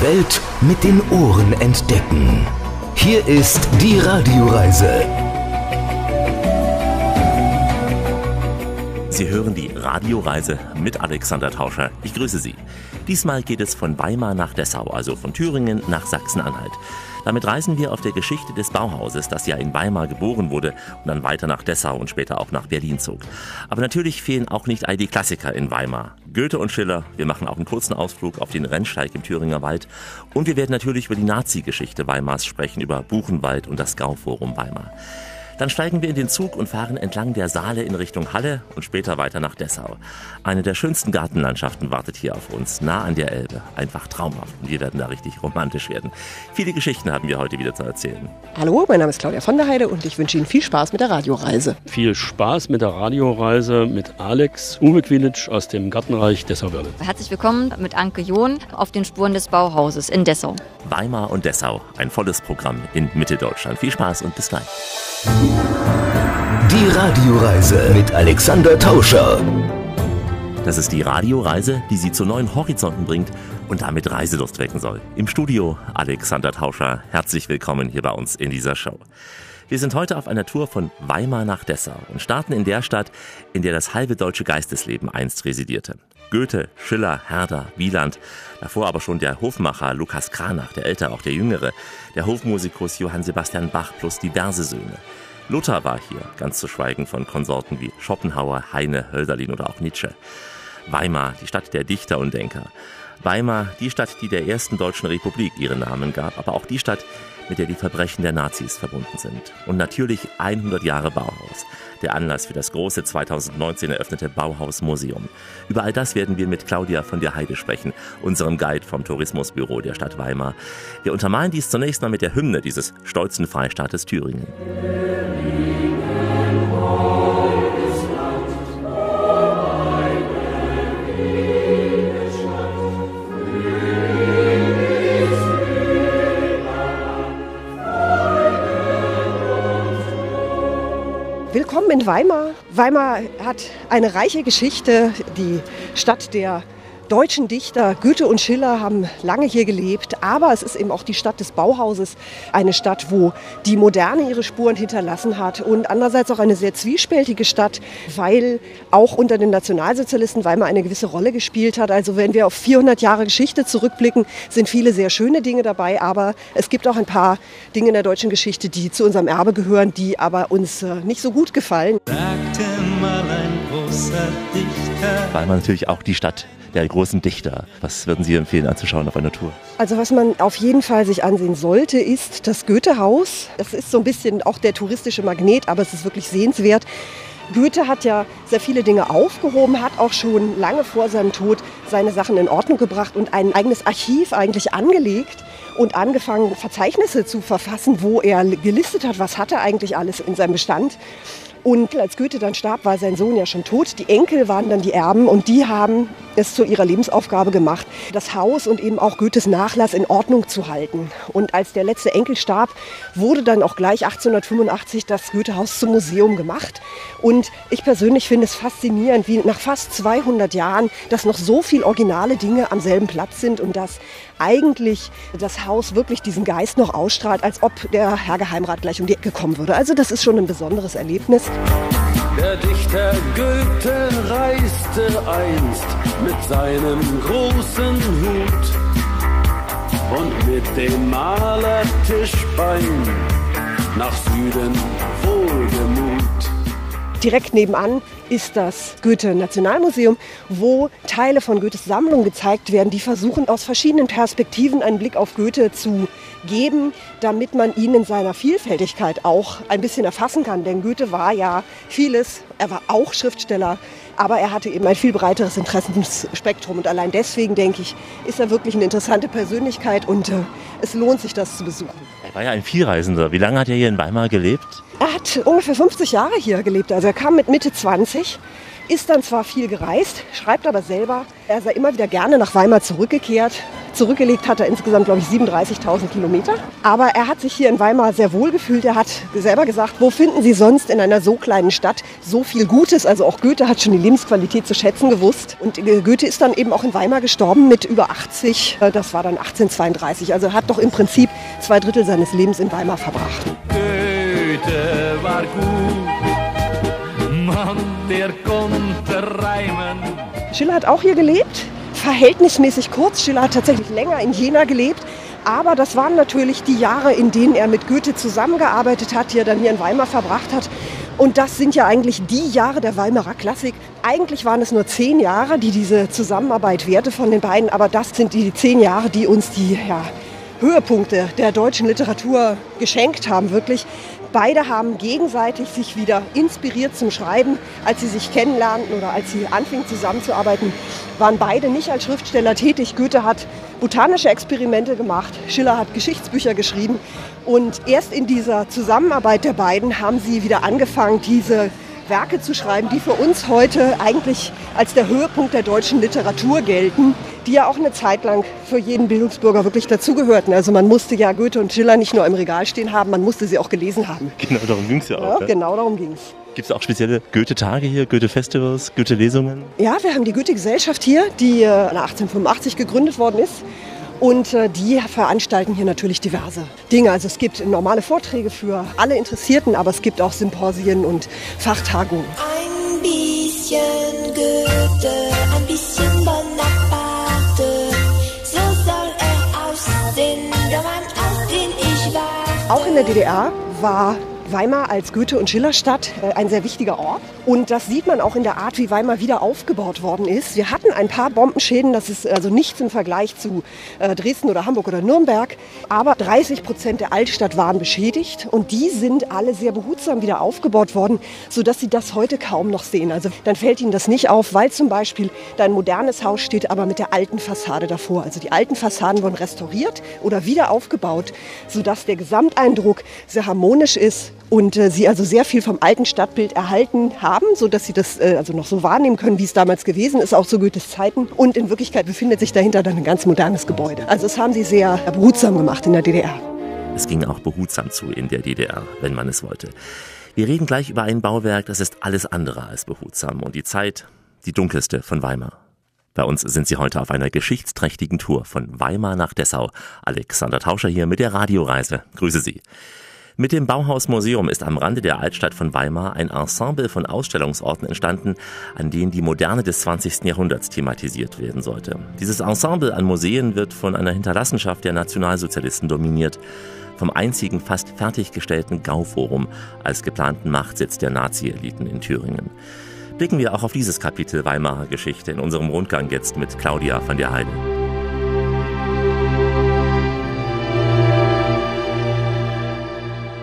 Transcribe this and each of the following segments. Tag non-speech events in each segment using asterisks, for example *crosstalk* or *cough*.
Welt mit den Ohren entdecken. Hier ist die Radioreise. Sie hören die Radioreise mit Alexander Tauscher. Ich grüße Sie. Diesmal geht es von Weimar nach Dessau, also von Thüringen nach Sachsen-Anhalt. Damit reisen wir auf der Geschichte des Bauhauses, das ja in Weimar geboren wurde und dann weiter nach Dessau und später auch nach Berlin zog. Aber natürlich fehlen auch nicht all die Klassiker in Weimar. Goethe und Schiller, wir machen auch einen kurzen Ausflug auf den Rennsteig im Thüringer Wald und wir werden natürlich über die Nazi-Geschichte Weimars sprechen, über Buchenwald und das Gauforum Weimar. Dann steigen wir in den Zug und fahren entlang der Saale in Richtung Halle und später weiter nach Dessau. Eine der schönsten Gartenlandschaften wartet hier auf uns, nah an der Elbe. Einfach traumhaft und wir werden da richtig romantisch werden. Viele Geschichten haben wir heute wieder zu erzählen. Hallo, mein Name ist Claudia von der Heide und ich wünsche Ihnen viel Spaß mit der Radioreise. Viel Spaß mit der Radioreise mit Alex Uwe Quilitsch aus dem Gartenreich Dessau-Wörle. Herzlich willkommen mit Anke John auf den Spuren des Bauhauses in Dessau. Weimar und Dessau, ein volles Programm in Mitteldeutschland. Viel Spaß und bis gleich. Die Radioreise mit Alexander Tauscher. Das ist die Radioreise, die Sie zu neuen Horizonten bringt und damit Reiselust wecken soll. Im Studio Alexander Tauscher. Herzlich willkommen hier bei uns in dieser Show. Wir sind heute auf einer Tour von Weimar nach Dessau und starten in der Stadt, in der das halbe deutsche Geistesleben einst residierte. Goethe, Schiller, Herder, Wieland, davor aber schon der Hofmacher Lukas Kranach, der Ältere, auch der Jüngere, der Hofmusikus Johann Sebastian Bach plus diverse Söhne. Luther war hier, ganz zu schweigen von Konsorten wie Schopenhauer, Heine, Hölderlin oder auch Nietzsche. Weimar, die Stadt der Dichter und Denker. Weimar, die Stadt, die der ersten deutschen Republik ihren Namen gab, aber auch die Stadt, mit der die Verbrechen der Nazis verbunden sind. Und natürlich 100 Jahre Bauhaus der Anlass für das große 2019 eröffnete Bauhausmuseum. Über all das werden wir mit Claudia von der Heide sprechen, unserem Guide vom Tourismusbüro der Stadt Weimar. Wir untermalen dies zunächst mal mit der Hymne dieses stolzen Freistaates Thüringen. Weimar. Weimar hat eine reiche Geschichte. Die Stadt der deutschen Dichter Goethe und Schiller haben lange hier gelebt, aber es ist eben auch die Stadt des Bauhauses, eine Stadt, wo die Moderne ihre Spuren hinterlassen hat und andererseits auch eine sehr zwiespältige Stadt, weil auch unter den Nationalsozialisten Weimar eine gewisse Rolle gespielt hat. Also wenn wir auf 400 Jahre Geschichte zurückblicken, sind viele sehr schöne Dinge dabei, aber es gibt auch ein paar Dinge in der deutschen Geschichte, die zu unserem Erbe gehören, die aber uns äh, nicht so gut gefallen. Sagte mal ein großer Dichter. Weimar natürlich auch die Stadt der großen Dichter. Was würden Sie empfehlen anzuschauen auf einer Tour? Also was man auf jeden Fall sich ansehen sollte, ist das Goethehaus. Es ist so ein bisschen auch der touristische Magnet, aber es ist wirklich sehenswert. Goethe hat ja sehr viele Dinge aufgehoben, hat auch schon lange vor seinem Tod seine Sachen in Ordnung gebracht und ein eigenes Archiv eigentlich angelegt und angefangen, Verzeichnisse zu verfassen, wo er gelistet hat, was hat er eigentlich alles in seinem Bestand. Und als Goethe dann starb, war sein Sohn ja schon tot. Die Enkel waren dann die Erben und die haben es zu ihrer Lebensaufgabe gemacht, das Haus und eben auch Goethes Nachlass in Ordnung zu halten. Und als der letzte Enkel starb, wurde dann auch gleich 1885 das Goethehaus zum Museum gemacht. Und ich persönlich finde es faszinierend, wie nach fast 200 Jahren, dass noch so viele originale Dinge am selben Platz sind und dass eigentlich das Haus wirklich diesen Geist noch ausstrahlt, als ob der Herr Geheimrat gleich um die Ecke kommen würde. Also das ist schon ein besonderes Erlebnis. Der Dichter Goethe reiste einst mit seinem großen Hut und mit dem Maler Tischbein nach Süden wohlgemut. Direkt nebenan ist das Goethe-Nationalmuseum, wo Teile von Goethes Sammlung gezeigt werden, die versuchen aus verschiedenen Perspektiven einen Blick auf Goethe zu geben, damit man ihn in seiner Vielfältigkeit auch ein bisschen erfassen kann. Denn Goethe war ja vieles, er war auch Schriftsteller, aber er hatte eben ein viel breiteres Interessenspektrum. Und allein deswegen, denke ich, ist er wirklich eine interessante Persönlichkeit und äh, es lohnt sich, das zu besuchen. Er war ja ein Vielreisender. Wie lange hat er hier in Weimar gelebt? Er hat ungefähr 50 Jahre hier gelebt. Also er kam mit Mitte 20 ist dann zwar viel gereist, schreibt aber selber, er sei immer wieder gerne nach Weimar zurückgekehrt. Zurückgelegt hat er insgesamt, glaube ich, 37.000 Kilometer. Aber er hat sich hier in Weimar sehr wohl gefühlt. Er hat selber gesagt, wo finden Sie sonst in einer so kleinen Stadt so viel Gutes? Also auch Goethe hat schon die Lebensqualität zu schätzen gewusst. Und Goethe ist dann eben auch in Weimar gestorben mit über 80. Das war dann 1832. Also er hat doch im Prinzip zwei Drittel seines Lebens in Weimar verbracht. Goethe war gut, Mann, der konnte reimen. Schiller hat auch hier gelebt, verhältnismäßig kurz. Schiller hat tatsächlich länger in Jena gelebt. Aber das waren natürlich die Jahre, in denen er mit Goethe zusammengearbeitet hat, die er dann hier in Weimar verbracht hat. Und das sind ja eigentlich die Jahre der Weimarer Klassik. Eigentlich waren es nur zehn Jahre, die diese Zusammenarbeit währte von den beiden. Aber das sind die zehn Jahre, die uns die ja, Höhepunkte der deutschen Literatur geschenkt haben, wirklich. Beide haben gegenseitig sich wieder inspiriert zum Schreiben. Als sie sich kennenlernten oder als sie anfingen zusammenzuarbeiten, waren beide nicht als Schriftsteller tätig. Goethe hat botanische Experimente gemacht, Schiller hat Geschichtsbücher geschrieben. Und erst in dieser Zusammenarbeit der beiden haben sie wieder angefangen, diese Werke zu schreiben, die für uns heute eigentlich als der Höhepunkt der deutschen Literatur gelten, die ja auch eine Zeit lang für jeden Bildungsbürger wirklich dazugehörten. Also man musste ja Goethe und Schiller nicht nur im Regal stehen haben, man musste sie auch gelesen haben. *laughs* Genau, darum ging es ja auch. Ja, genau darum ging es. Gibt es auch spezielle Goethe-Tage hier, Goethe-Festivals, Goethe-Lesungen? Ja, wir haben die Goethe-Gesellschaft hier, die 1885 gegründet worden ist. Und äh, die veranstalten hier natürlich diverse Dinge. Also es gibt normale Vorträge für alle Interessierten, aber es gibt auch Symposien und Fachtagungen. Ein bisschen Goethe, ein bisschen Auch in der DDR war Weimar als Goethe- und Schillerstadt äh, ein sehr wichtiger Ort. Und das sieht man auch in der Art, wie Weimar wieder aufgebaut worden ist. Wir hatten ein paar Bombenschäden, das ist also nichts im Vergleich zu äh, Dresden oder Hamburg oder Nürnberg. Aber 30 Prozent der Altstadt waren beschädigt und die sind alle sehr behutsam wieder aufgebaut worden, sodass Sie das heute kaum noch sehen. Also dann fällt Ihnen das nicht auf, weil zum Beispiel da ein modernes Haus steht, aber mit der alten Fassade davor. Also die alten Fassaden wurden restauriert oder wieder aufgebaut, sodass der Gesamteindruck sehr harmonisch ist und äh, sie also sehr viel vom alten Stadtbild erhalten haben, so dass sie das äh, also noch so wahrnehmen können, wie es damals gewesen ist, auch zu Goethes Zeiten. Und in Wirklichkeit befindet sich dahinter dann ein ganz modernes Gebäude. Also das haben sie sehr behutsam gemacht in der DDR. Es ging auch behutsam zu in der DDR, wenn man es wollte. Wir reden gleich über ein Bauwerk, das ist alles andere als behutsam und die Zeit, die dunkelste von Weimar. Bei uns sind Sie heute auf einer geschichtsträchtigen Tour von Weimar nach Dessau. Alexander Tauscher hier mit der Radioreise. Grüße Sie. Mit dem Bauhausmuseum ist am Rande der Altstadt von Weimar ein Ensemble von Ausstellungsorten entstanden, an denen die Moderne des 20. Jahrhunderts thematisiert werden sollte. Dieses Ensemble an Museen wird von einer Hinterlassenschaft der Nationalsozialisten dominiert, vom einzigen fast fertiggestellten Gauforum als geplanten Machtsitz der Nazi-Eliten in Thüringen. Blicken wir auch auf dieses Kapitel Weimarer Geschichte in unserem Rundgang jetzt mit Claudia van der Heide.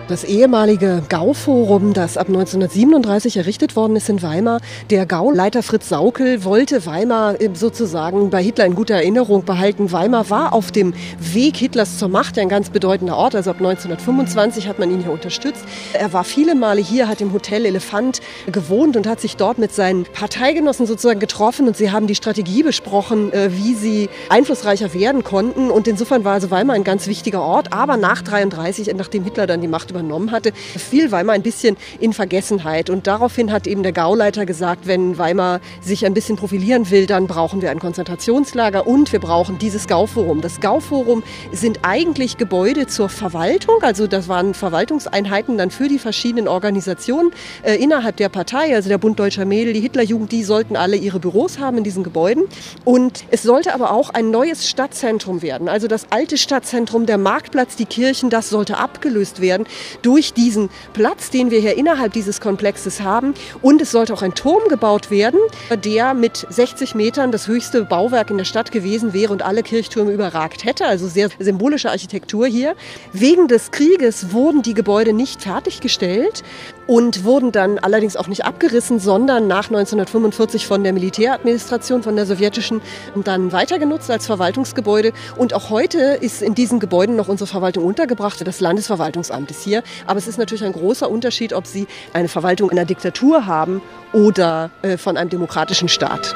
Das ehemalige Gauforum, das ab 1937 errichtet worden ist in Weimar, der Gauleiter Fritz Saukel wollte Weimar sozusagen bei Hitler in guter Erinnerung behalten. Weimar war auf dem Weg Hitlers zur Macht ein ganz bedeutender Ort. Also ab 1925 hat man ihn hier unterstützt. Er war viele Male hier, hat im Hotel Elefant gewohnt und hat sich dort mit seinen Parteigenossen sozusagen getroffen und sie haben die Strategie besprochen, äh, wie sie einflussreicher werden konnten. Und insofern war also Weimar ein ganz wichtiger Ort. Aber nach 33, nachdem Hitler dann die Macht übernommen hatte, fiel Weimar ein bisschen in Vergessenheit. Und daraufhin hat eben der Gauleiter gesagt, wenn Weimar sich ein bisschen profilieren will, dann brauchen wir ein Konzentrationslager und wir brauchen dieses Gauforum. Das Gauforum sind eigentlich Gebäude zur Verwaltung, also das waren Verwaltungseinheiten dann für die verschiedenen Organisationen äh, innerhalb der Partei, also der Bund Deutscher Mädel, die Hitlerjugend, die sollten alle ihre Büros haben in diesen Gebäuden. Und es sollte aber auch ein neues Stadtzentrum werden. Also das alte Stadtzentrum, der Marktplatz, die Kirchen, das sollte abgelöst werden durch diesen Platz, den wir hier innerhalb dieses Komplexes haben. Und es sollte auch ein Turm gebaut werden, der mit 60 Metern das höchste Bauwerk in der Stadt gewesen wäre und alle Kirchtürme überragt hätte. Also sehr symbolische Architektur hier. Wegen des Krieges wurden die Gebäude nicht fertiggestellt. Und wurden dann allerdings auch nicht abgerissen, sondern nach 1945 von der Militäradministration, von der sowjetischen, dann weiter genutzt als Verwaltungsgebäude. Und auch heute ist in diesen Gebäuden noch unsere Verwaltung untergebracht. Das Landesverwaltungsamt ist hier. Aber es ist natürlich ein großer Unterschied, ob Sie eine Verwaltung in einer Diktatur haben oder äh, von einem demokratischen Staat.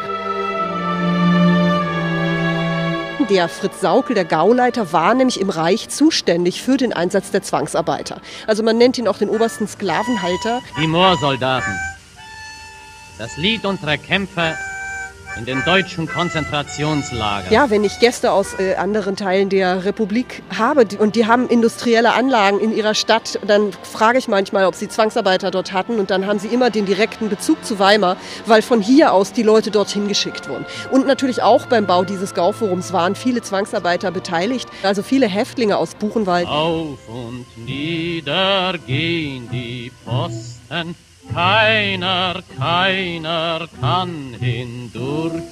Der Fritz Saukel, der Gauleiter, war nämlich im Reich zuständig für den Einsatz der Zwangsarbeiter. Also man nennt ihn auch den obersten Sklavenhalter. Die Moorsoldaten. Das Lied unserer Kämpfer in den deutschen Konzentrationslagern. Ja, wenn ich Gäste aus äh, anderen Teilen der Republik habe und die haben industrielle Anlagen in ihrer Stadt, dann frage ich manchmal, ob sie Zwangsarbeiter dort hatten und dann haben sie immer den direkten Bezug zu Weimar, weil von hier aus die Leute dorthin geschickt wurden. Und natürlich auch beim Bau dieses Gauforums waren viele Zwangsarbeiter beteiligt, also viele Häftlinge aus Buchenwald. Auf und nieder gehen die Posten, keiner, keiner kann hindurch.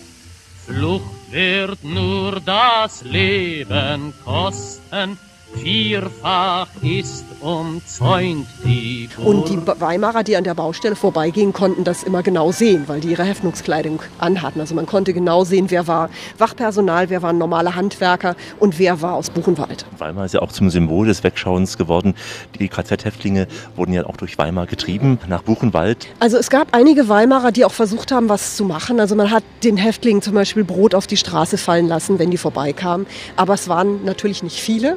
Flucht wird nur das Leben kosten, vierfach ist umzäunt die Burg. Und die Weimarer, die an der Baustelle vorbeigingen, konnten das immer genau sehen, weil die ihre Häftungskleidung anhatten. Also man konnte genau sehen, wer war Wachpersonal, wer waren normale Handwerker und wer war aus Buchenwald. Weimar ist ja auch zum Symbol des Wegschauens geworden. Die KZ-Häftlinge wurden ja auch durch Weimar getrieben, nach Buchenwald. Also es gab einige Weimarer, die auch versucht haben, was zu machen. Also man hat den Häftlingen zum Beispiel Brot auf die Straße fallen lassen, wenn die vorbeikamen. Aber es waren natürlich nicht viele.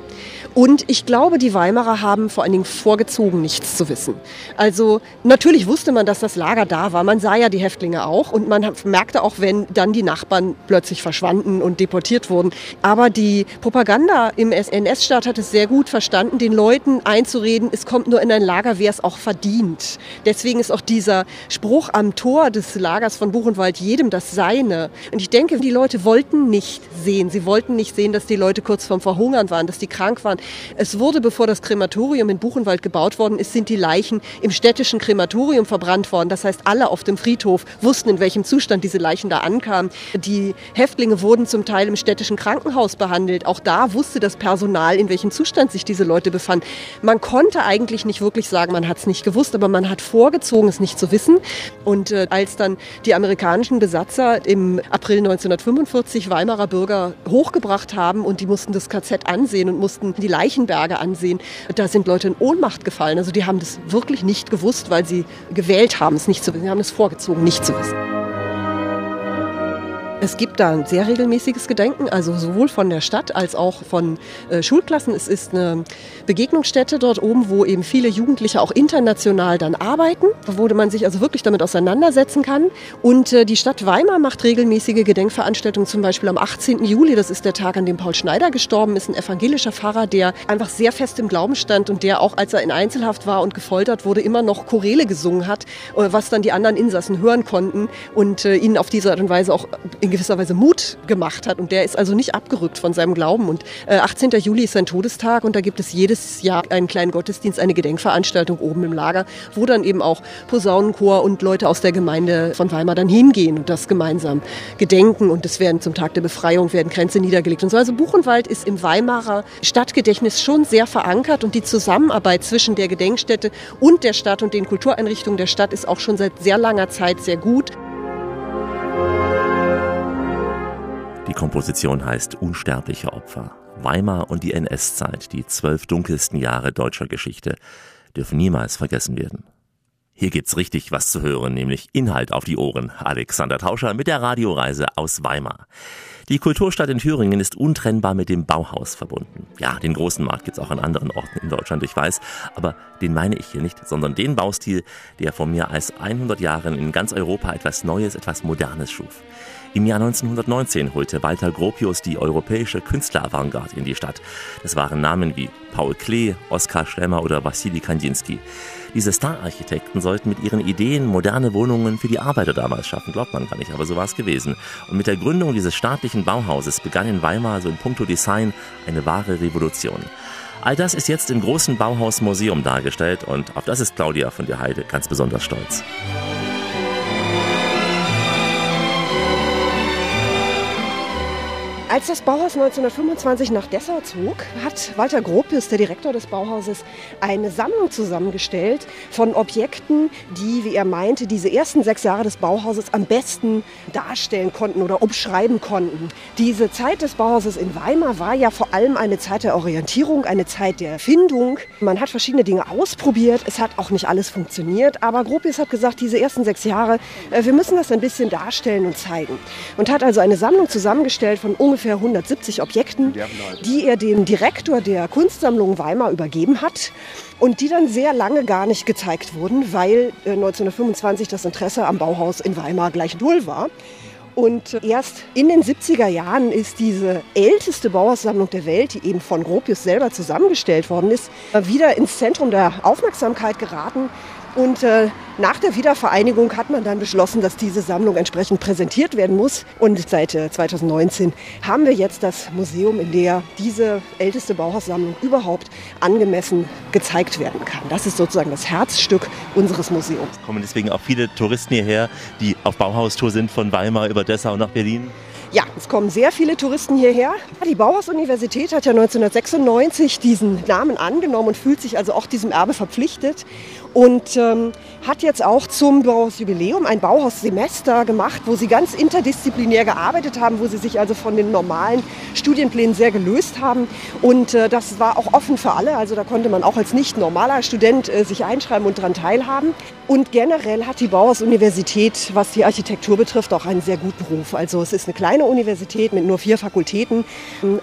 Und ich glaube, die Weimarer haben vor allen Dingen vorgezogen, nichts zu wissen. Also natürlich wusste man, dass das Lager da war. Man sah ja die Häftlinge auch und man merkte auch, wenn dann die Nachbarn plötzlich verschwanden und deportiert wurden. Aber die Propaganda im NS-Staat hat es sehr gut verstanden, den Leuten einzureden, es kommt nur in ein Lager, wer es auch verdient. Deswegen ist auch dieser Spruch am Tor des Lagers von Buchenwald jedem das Seine. Und ich denke, die Leute wollten nicht sehen. Sie wollten nicht sehen, dass die Leute kurz vorm Verhungern waren, dass die krank waren. Es wurde, bevor das Krematorium in Buchenwald gebaut worden ist, sind die Leichen im städtischen Krematorium verbrannt worden. Das heißt, alle auf dem Friedhof wussten, in welchem Zustand diese Leichen da ankamen. Die Häftlinge wurden zum Teil im städtischen Krankenhaus behandelt. Auch da wusste das Personal, in welchem Zustand sich diese Leute befanden. Man konnte eigentlich nicht wirklich sagen, man hat es nicht gewusst, aber man hat vorgezogen, es nicht zu wissen. Und äh, als dann die amerikanischen Besatzer im April 1945 Weimarer Bürger hochgebracht haben und die mussten das KZ ansehen und mussten die Leichenberge ansehen, da sind Leute in Ohnmacht gefallen. Also die haben das wirklich nicht gewusst, weil sie gewählt haben, es nicht zu wissen. Sie haben es vorgezogen, nicht zu wissen. Es gibt da ein sehr regelmäßiges Gedenken, also sowohl von der Stadt als auch von äh, Schulklassen. Es ist eine Begegnungsstätte dort oben, wo eben viele Jugendliche auch international dann arbeiten, wo man sich also wirklich damit auseinandersetzen kann. Und äh, die Stadt Weimar macht regelmäßige Gedenkveranstaltungen, zum Beispiel am 18. Juli, das ist der Tag, an dem Paul Schneider gestorben ist, ein evangelischer Pfarrer, der einfach sehr fest im Glauben stand und der auch, als er in Einzelhaft war und gefoltert wurde, immer noch Chorele gesungen hat, äh, was dann die anderen Insassen hören konnten und äh, ihnen auf diese Art und Weise auch in gewisser Weise Mut gemacht hat. Und der ist also nicht abgerückt von seinem Glauben. Und äh, 18. Juli ist sein Todestag und da gibt es jedes Jahr einen kleinen Gottesdienst, eine Gedenkveranstaltung oben im Lager, wo dann eben auch Posaunenchor und Leute aus der Gemeinde von Weimar dann hingehen und das gemeinsam gedenken. Und es werden zum Tag der Befreiung werden Grenze niedergelegt und so. Also Buchenwald ist im Weimarer Stadtgedächtnis schon sehr verankert und die Zusammenarbeit zwischen der Gedenkstätte und der Stadt und den Kultureinrichtungen der Stadt ist auch schon seit sehr langer Zeit sehr gut. Die Komposition heißt Unsterbliche Opfer. Weimar und die NS-Zeit, die zwölf dunkelsten Jahre deutscher Geschichte, dürfen niemals vergessen werden. Hier gibt's richtig was zu hören, nämlich Inhalt auf die Ohren. Alexander Tauscher mit der Radioreise aus Weimar. Die Kulturstadt in Thüringen ist untrennbar mit dem Bauhaus verbunden. Ja, den großen Markt gibt's auch an anderen Orten in Deutschland, ich weiß, aber den meine ich hier nicht, sondern den Baustil, der vor mehr als 100 Jahren in ganz Europa etwas Neues, etwas Modernes schuf. Im Jahr 1919 holte Walter Gropius die europäische Künstleravantgarde in die Stadt. Das waren Namen wie Paul Klee, Oskar Schlemmer oder Wassili Kandinsky. Diese Star-Architekten sollten mit ihren Ideen moderne Wohnungen für die Arbeiter damals schaffen, glaubt man gar nicht, aber so war es gewesen. Und mit der Gründung dieses staatlichen Bauhauses begann in Weimar so in puncto Design eine wahre Revolution. All das ist jetzt im großen Bauhausmuseum dargestellt und auf das ist Claudia von der Heide ganz besonders stolz. Als das Bauhaus 1925 nach Dessau zog, hat Walter Gropius, der Direktor des Bauhauses, eine Sammlung zusammengestellt von Objekten, die, wie er meinte, diese ersten sechs Jahre des Bauhauses am besten darstellen konnten oder umschreiben konnten. Diese Zeit des Bauhauses in Weimar war ja vor allem eine Zeit der Orientierung, eine Zeit der Findung. Man hat verschiedene Dinge ausprobiert, es hat auch nicht alles funktioniert, aber Gropius hat gesagt, diese ersten sechs Jahre, äh, wir müssen das ein bisschen darstellen und zeigen. Und hat also eine Sammlung zusammengestellt von ungefähr 170 Objekten, die er dem Direktor der Kunstsammlung Weimar übergeben hat und die dann sehr lange gar nicht gezeigt wurden, weil äh, 1925 das Interesse am Bauhaus in Weimar gleich null war. Und erst in den 70er Jahren ist diese älteste Bauhaussammlung der Welt, die eben von Gropius selber zusammengestellt worden ist, wieder ins Zentrum der Aufmerksamkeit geraten. Und äh, nach der Wiedervereinigung hat man dann beschlossen, dass diese Sammlung entsprechend präsentiert werden muss. Und seit äh, 2019 haben wir jetzt das Museum, in der diese älteste Bauhaussammlung überhaupt angemessen gezeigt werden kann. Das ist sozusagen das Herzstück unseres Museums. Kommen deswegen auch viele Touristen hierher, die auf Bauhaustour sind von Weimar über Dessau nach Berlin? Ja, es kommen sehr viele Touristen hierher. Die Bauhaus-Universität hat ja 1996 diesen Namen angenommen und fühlt sich also auch diesem Erbe verpflichtet und ähm, hat jetzt auch zum Bauhausjubiläum ein Bauhaussemester gemacht, wo sie ganz interdisziplinär gearbeitet haben, wo sie sich also von den normalen Studienplänen sehr gelöst haben. Und äh, das war auch offen für alle, also da konnte man auch als nicht normaler Student äh, sich einschreiben und daran teilhaben. Und generell hat die Bauhaus-Universität, was die Architektur betrifft, auch einen sehr guten Ruf. Also es ist eine kleine Universität mit nur vier Fakultäten,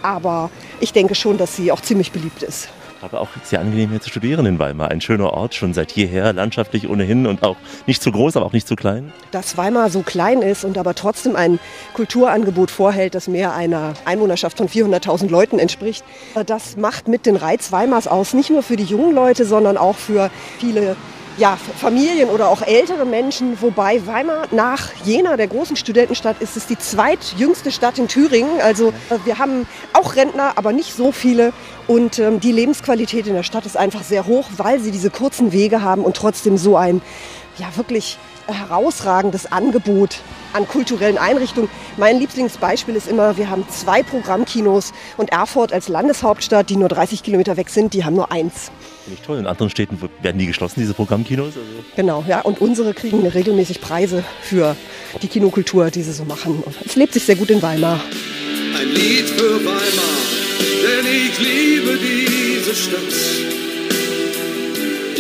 aber ich denke schon, dass sie auch ziemlich beliebt ist. Aber auch sehr angenehm hier zu studieren in Weimar. Ein schöner Ort, schon seit jeher, landschaftlich ohnehin und auch nicht zu groß, aber auch nicht zu klein. Dass Weimar so klein ist und aber trotzdem ein Kulturangebot vorhält, das mehr einer Einwohnerschaft von 400.000 Leuten entspricht, das macht mit den Reiz Weimars aus. Nicht nur für die jungen Leute, sondern auch für viele ja, Familien oder auch ältere Menschen, wobei Weimar nach Jena, der großen Studentenstadt, ist es die zweitjüngste Stadt in Thüringen. Also äh, wir haben auch Rentner, aber nicht so viele. Und ähm, die Lebensqualität in der Stadt ist einfach sehr hoch, weil sie diese kurzen Wege haben und trotzdem so ein ja, wirklich herausragendes Angebot an kulturellen Einrichtungen. Mein Lieblingsbeispiel ist immer, wir haben zwei Programmkinos und Erfurt als Landeshauptstadt, die nur 30 Kilometer weg sind, die haben nur eins. Finde ich toll. In anderen Städten werden die geschlossen, diese Programmkinos? Also Genau, ja. Und unsere kriegen regelmäßig Preise für die Kinokultur, die sie so machen. Und es lebt sich sehr gut in Weimar. Ein Lied für Weimar, denn ich liebe diese Stadt.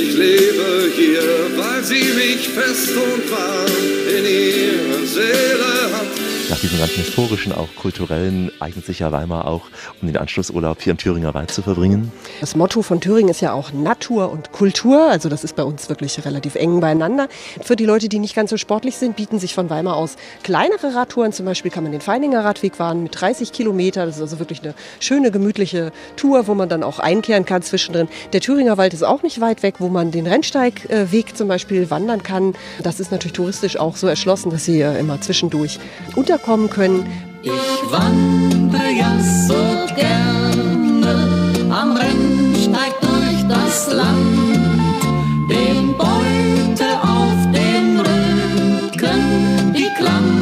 Ich lebe hier, weil sie mich fest und warm in ihrer Seele hat. Nach diesem ganzen historischen, auch kulturellen, eignet sich ja Weimar auch, um den Anschlussurlaub hier im Thüringer Wald zu verbringen. Das Motto von Thüringen ist ja auch Natur und Kultur. Also das ist bei uns wirklich relativ eng beieinander. Für die Leute, die nicht ganz so sportlich sind, bieten sich von Weimar aus kleinere Radtouren. Zum Beispiel kann man den Feininger Radweg fahren mit 30 Kilometer. Das ist also wirklich eine schöne, gemütliche Tour, wo man dann auch einkehren kann zwischendrin. Der Thüringer Wald ist auch nicht weit weg, wo man den Rennsteigweg zum Beispiel wandern kann. Das ist natürlich touristisch auch so erschlossen, dass Sie äh, immer zwischendurch unterkommen können. Ich wandere ja so gerne am Rennsteig durch das Land, den Beutel auf dem Rücken, die Hand.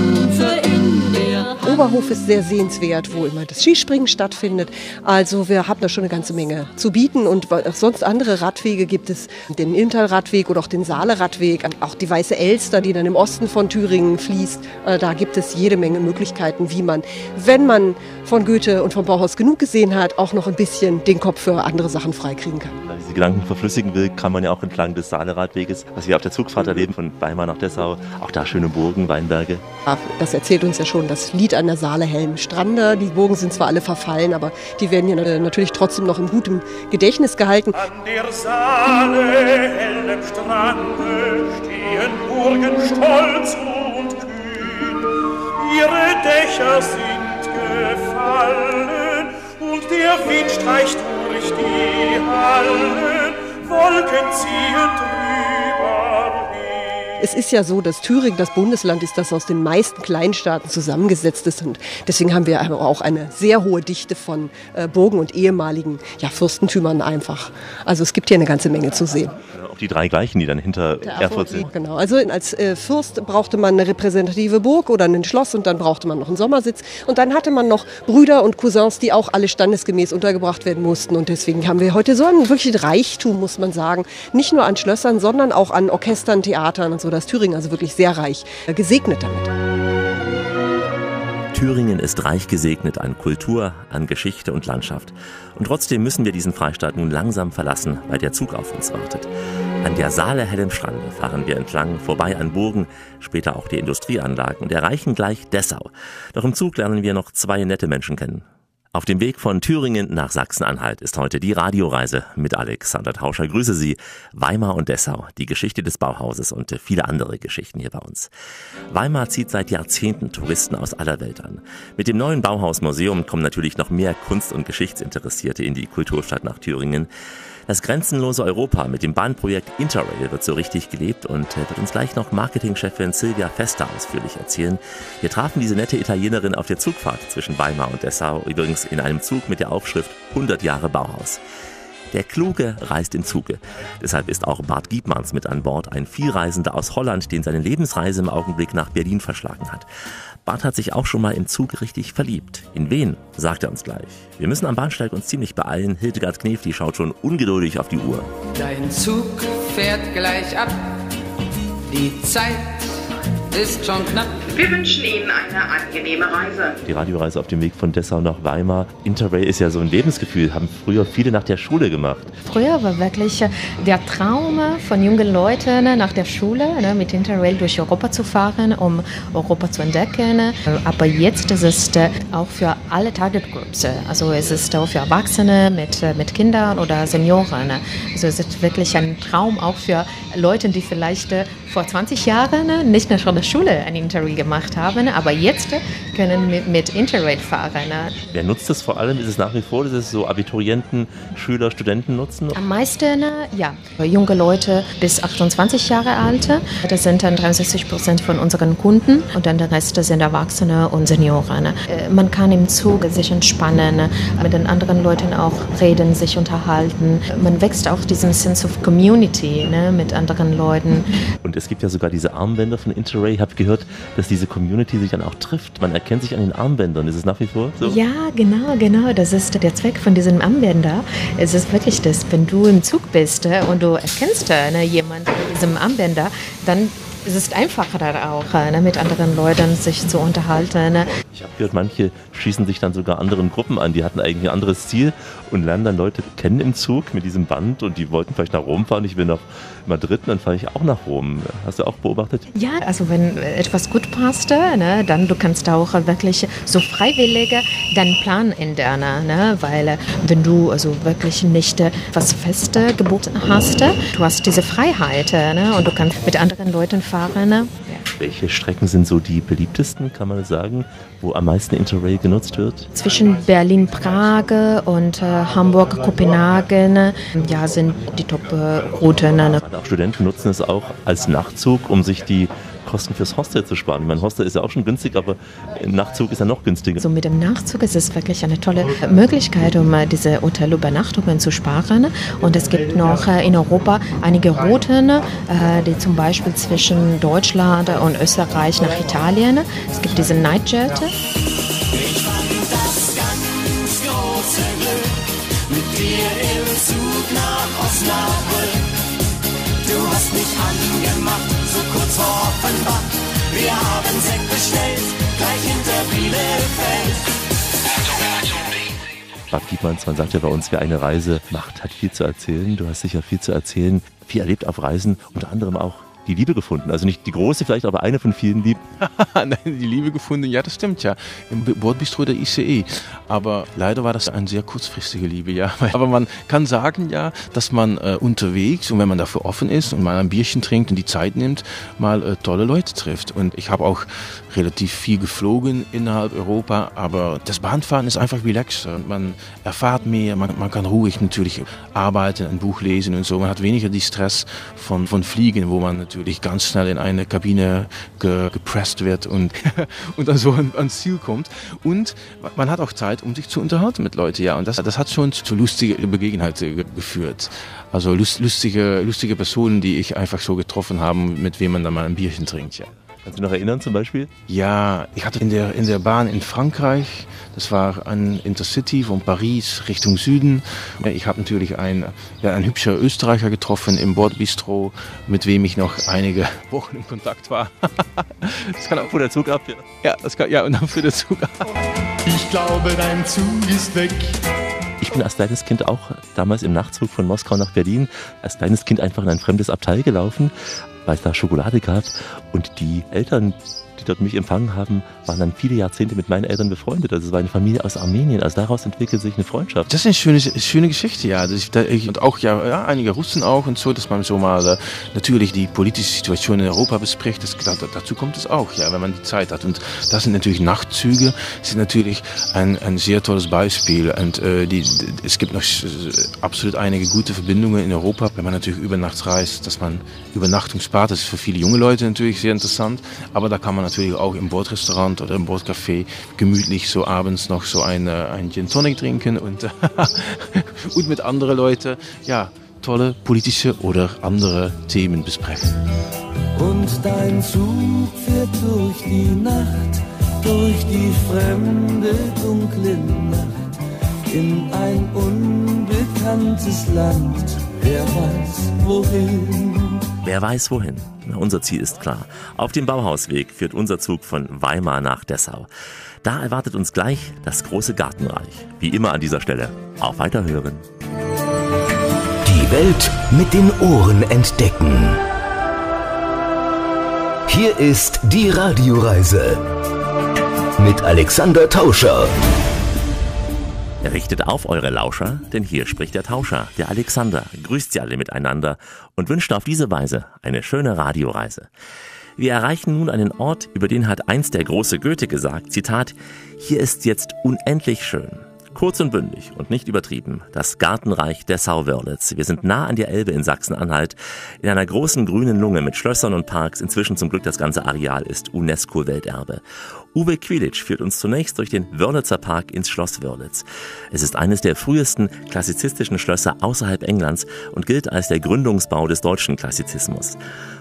Oberhof ist sehr sehenswert, wo immer das Skispringen stattfindet. Also wir haben da schon eine ganze Menge zu bieten und sonst andere Radwege gibt es, den Inntal-Radweg oder auch den Saale-Radweg, auch die Weiße Elster, die dann im Osten von Thüringen fließt. Äh, Da gibt es jede Menge Möglichkeiten, wie man, wenn man von Goethe und vom Bauhaus genug gesehen hat, auch noch ein bisschen den Kopf für andere Sachen freikriegen kann. Wenn man diese Gedanken verflüssigen will, kann man ja auch entlang des Saale-Radweges, was wir auf der Zugfahrt erleben, von Weimar nach Dessau, auch da schöne Burgen, Weinberge. Das erzählt uns ja schon das Lied an der Saale Helm Strander. Die Burgen sind zwar alle verfallen, aber die werden ja natürlich trotzdem noch im gutem Gedächtnis gehalten. An der Saale hellem Strande stehen Burgen stolz und kühn. Ihre Dächer sind gefallen und der Wind streicht durch die Hallen, Wolken ziehen hin. Es ist ja so, dass Thüringen das Bundesland ist, das aus den meisten Kleinstaaten zusammengesetzt ist. Und deswegen haben wir aber auch eine sehr hohe Dichte von äh, Burgen und ehemaligen ja, Fürstentümern einfach. Also es gibt hier eine ganze Menge zu sehen. Auch die drei gleichen, die dann hinter Erfurt sind. Genau. Also als äh, Fürst brauchte man eine repräsentative Burg oder ein Schloss und dann brauchte man noch einen Sommersitz. Und dann hatte man noch Brüder und Cousins, die auch alle standesgemäß untergebracht werden mussten. Und deswegen haben wir heute so ein wirklich Reichtum, muss man sagen. Nicht nur an Schlössern, sondern auch an Orchestern, Theatern und so. Das Thüringen also wirklich sehr reich äh, gesegnet damit. Thüringen ist reich gesegnet an Kultur, an Geschichte und Landschaft. Und trotzdem müssen wir diesen Freistaat nun langsam verlassen, weil der Zug auf uns wartet. An der Saale hellem Strande fahren wir entlang, vorbei an Burgen, später auch die Industrieanlagen und erreichen gleich Dessau. Doch im Zug lernen wir noch zwei nette Menschen kennen. Auf dem Weg von Thüringen nach Sachsen-Anhalt ist heute die Radioreise mit Alexander Tauscher. Grüße Sie. Weimar und Dessau, die Geschichte des Bauhauses und viele andere Geschichten hier bei uns. Weimar zieht seit Jahrzehnten Touristen aus aller Welt an. Mit dem neuen Bauhausmuseum kommen natürlich noch mehr Kunst- und Geschichtsinteressierte in die Kulturstadt nach Thüringen. Das grenzenlose Europa mit dem Bahnprojekt Interrail wird so richtig gelebt und äh, wird uns gleich noch Marketingchefin Silvia Fester ausführlich erzählen. Wir trafen diese nette Italienerin auf der Zugfahrt zwischen Weimar und Dessau, übrigens in einem Zug mit der Aufschrift 100 Jahre Bauhaus. Der Kluge reist im Zuge. Deshalb ist auch Bart Giebmanns mit an Bord, ein Vielreisender aus Holland, den seine Lebensreise im Augenblick nach Berlin verschlagen hat. Bart hat sich auch schon mal im Zug richtig verliebt. In wen? Sagt er uns gleich. Wir müssen am Bahnsteig uns ziemlich beeilen. Hildegard Knef, die schaut schon ungeduldig auf die Uhr. Dein Zug fährt gleich ab. Die Zeit ist schon knapp. Wir wünschen Ihnen eine angenehme Reise. Die Radioreise auf dem Weg von Dessau nach Weimar. Interrail ist ja so ein Lebensgefühl, haben früher viele nach der Schule gemacht. Früher war wirklich äh, der Traum von jungen Leuten ne, nach der Schule ne, mit Interrail durch Europa zu fahren, um Europa zu entdecken. Äh, Aber jetzt ist es äh, auch für alle Target Groups. Also es ist auch für Erwachsene mit, mit Kindern oder Senioren. Also es ist wirklich ein Traum auch für Leute, die vielleicht vor 20 Jahren nicht mehr schon der Schule ein Interrail gemacht haben, aber jetzt können mit, mit Interrail fahren. Wer nutzt das vor allem? Ist es nach wie vor, dass es so Abiturienten, Schüler, Studenten nutzen? Am meisten, ja, junge Leute bis 28 Jahre alt. Das sind dann 63 Prozent von unseren Kunden und dann der Rest sind Erwachsene und Senioren. Man kann im Zug sich entspannen, mit den anderen Leuten auch reden, sich unterhalten. Man wächst auch diesen Sense of Community ne, mit anderen Leuten. Und es gibt ja sogar diese Armbänder von Interrail. Ich habe gehört, dass diese Community sich dann auch trifft. Man erkennt sich an den Armbändern. Ist es nach wie vor so? Ja, genau, genau. Das ist der Zweck von diesem Armbänder. Es ist wirklich das, wenn du im Zug bist äh, und du erkennst äh, ne, jemanden mit diesem Armbänder, dann ist es einfacher dann auch, äh, ne, mit anderen Leuten sich zu unterhalten. Ne. Ich habe gehört, manche schließen sich dann sogar anderen Gruppen an. Die hatten eigentlich ein anderes Ziel und lernen dann Leute kennen im Zug mit diesem Band und die wollten vielleicht nach Rom fahren. Ich will nach Madrid und dann fahre ich auch nach Rom. Hast du auch beobachtet? Ja, also wenn etwas gut passt, ne, dann du kannst auch wirklich so freiwillig deinen Plan ändern. Ne, weil äh, wenn du also wirklich nicht äh, was fest äh, gebucht hast, du hast diese Freiheit ne, und du kannst mit anderen Leuten fahren. Ne? Welche Strecken sind so die beliebtesten, kann man sagen, wo am meisten Interrail genutzt wird? Zwischen Berlin-Prag und äh, Hamburg-Kopenhagen ja, sind die Top-Routen. Ne? Auch Studenten nutzen es auch als Nachtzug, um sich die Kosten fürs Hostel zu sparen. Ich meine, Hostel ist ja auch schon günstig, aber Nachtzug ist ja noch günstiger. So mit dem Nachtzug ist es wirklich eine tolle Möglichkeit, um äh, diese Hotelübernachtungen zu sparen. Und es gibt noch äh, in Europa einige Routen, äh, die zum Beispiel zwischen Deutschland und Österreich nach Italien. Es gibt diesen Nightjet. Ich fand das ganz große Glück mit dir im Zug nach Osnabrück. Du hast mich angemacht, kurz vor Offenbach. Wir haben Sekt bestellt, gleich hinter Bielefeld. Man sagt ja bei uns, wer eine Reise macht, hat viel zu erzählen. Du hast sicher viel zu erzählen, viel erlebt auf Reisen, unter anderem auch die Liebe gefunden. Also nicht die große vielleicht, aber eine von vielen Lieben. *laughs* Nein, die Liebe gefunden, ja, das stimmt ja. Im Bordbistro der ICE. Aber leider war das eine sehr kurzfristige Liebe, ja. *laughs* Aber man kann sagen ja, dass man äh, unterwegs und wenn man dafür offen ist und mal ein Bierchen trinkt und die Zeit nimmt, mal äh, tolle Leute trifft. Und ich habe auch relativ viel geflogen innerhalb Europa, aber das Bahnfahren ist einfach relaxer. Man erfahrt mehr, man, man kann ruhig natürlich arbeiten, ein Buch lesen und so. Man hat weniger die Stress von, von Fliegen, wo man natürlich natürlich ganz schnell in eine Kabine ge gepresst wird und, *laughs* und dann so ans Ziel kommt. Und man hat auch Zeit, um sich zu unterhalten mit Leuten, ja. Und das, das hat schon zu lustigen Begegnungen geführt. Also lustige, lustige Personen, die ich einfach so getroffen habe, mit wem man dann mal ein Bierchen trinkt, ja. Kannst du dich noch erinnern zum Beispiel? Ja, ich hatte in der, in der Bahn in Frankreich, das war ein Intercity von Paris Richtung Süden. Ich habe natürlich einen, ja, einen hübscher Österreicher getroffen im Bordbistro, mit wem ich noch einige *laughs* Wochen in Kontakt war. *laughs* das kann auch, wo der Zug ab, ja. Ja, das kann, ja und dann für den Zug ab. Ich glaube, dein Zug ist weg. Ich bin als kleines Kind auch damals im Nachtzug von Moskau nach Berlin als kleines Kind einfach in ein fremdes Abteil gelaufen, weil es da Schokolade gab und die Eltern dort mich empfangen haben, waren dann viele Jahrzehnte mit meinen Eltern befreundet. Also es war eine Familie aus Armenien. Also daraus entwickelt sich eine Freundschaft. Das ist eine schöne, schöne Geschichte, ja. Ich, da, ich, und auch ja, ja, einige Russen auch und so, dass man so mal äh, natürlich die politische Situation in Europa bespricht. Das, da, dazu kommt es auch, ja, wenn man die Zeit hat. Und das sind natürlich Nachtzüge, sind natürlich ein, ein sehr tolles Beispiel. Und äh, die, es gibt noch absolut einige gute Verbindungen in Europa, wenn man natürlich über Nacht reist, dass man Übernachtung spart. Das ist für viele junge Leute natürlich sehr interessant. Aber da kann man natürlich auch im Bordrestaurant oder im Bordcafé gemütlich so abends noch so eine, ein Gin Tonic trinken und, *laughs* und mit anderen Leuten, ja, tolle politische oder andere Themen besprechen. Und dein Zug fährt durch die Nacht, durch die fremde, dunkle Nacht, in ein unbekanntes Land, wer weiß wohin. Wer weiß wohin? Unser Ziel ist klar. Auf dem Bauhausweg führt unser Zug von Weimar nach Dessau. Da erwartet uns gleich das große Gartenreich. Wie immer an dieser Stelle. Auf Weiterhören. Die Welt mit den Ohren entdecken. Hier ist die Radioreise mit Alexander Tauscher. Richtet auf eure Lauscher, denn hier spricht der Tauscher, der Alexander, grüßt sie alle miteinander und wünscht auf diese Weise eine schöne Radioreise. Wir erreichen nun einen Ort, über den hat einst der große Goethe gesagt, Zitat, hier ist jetzt unendlich schön. Kurz und bündig und nicht übertrieben. Das Gartenreich Dessau-Wörlitz. Wir sind nah an der Elbe in Sachsen-Anhalt. In einer großen grünen Lunge mit Schlössern und Parks. Inzwischen zum Glück das ganze Areal ist UNESCO-Welterbe. Uwe Quilic führt uns zunächst durch den Wörlitzer Park ins Schloss Wörlitz. Es ist eines der frühesten klassizistischen Schlösser außerhalb Englands und gilt als der Gründungsbau des deutschen Klassizismus.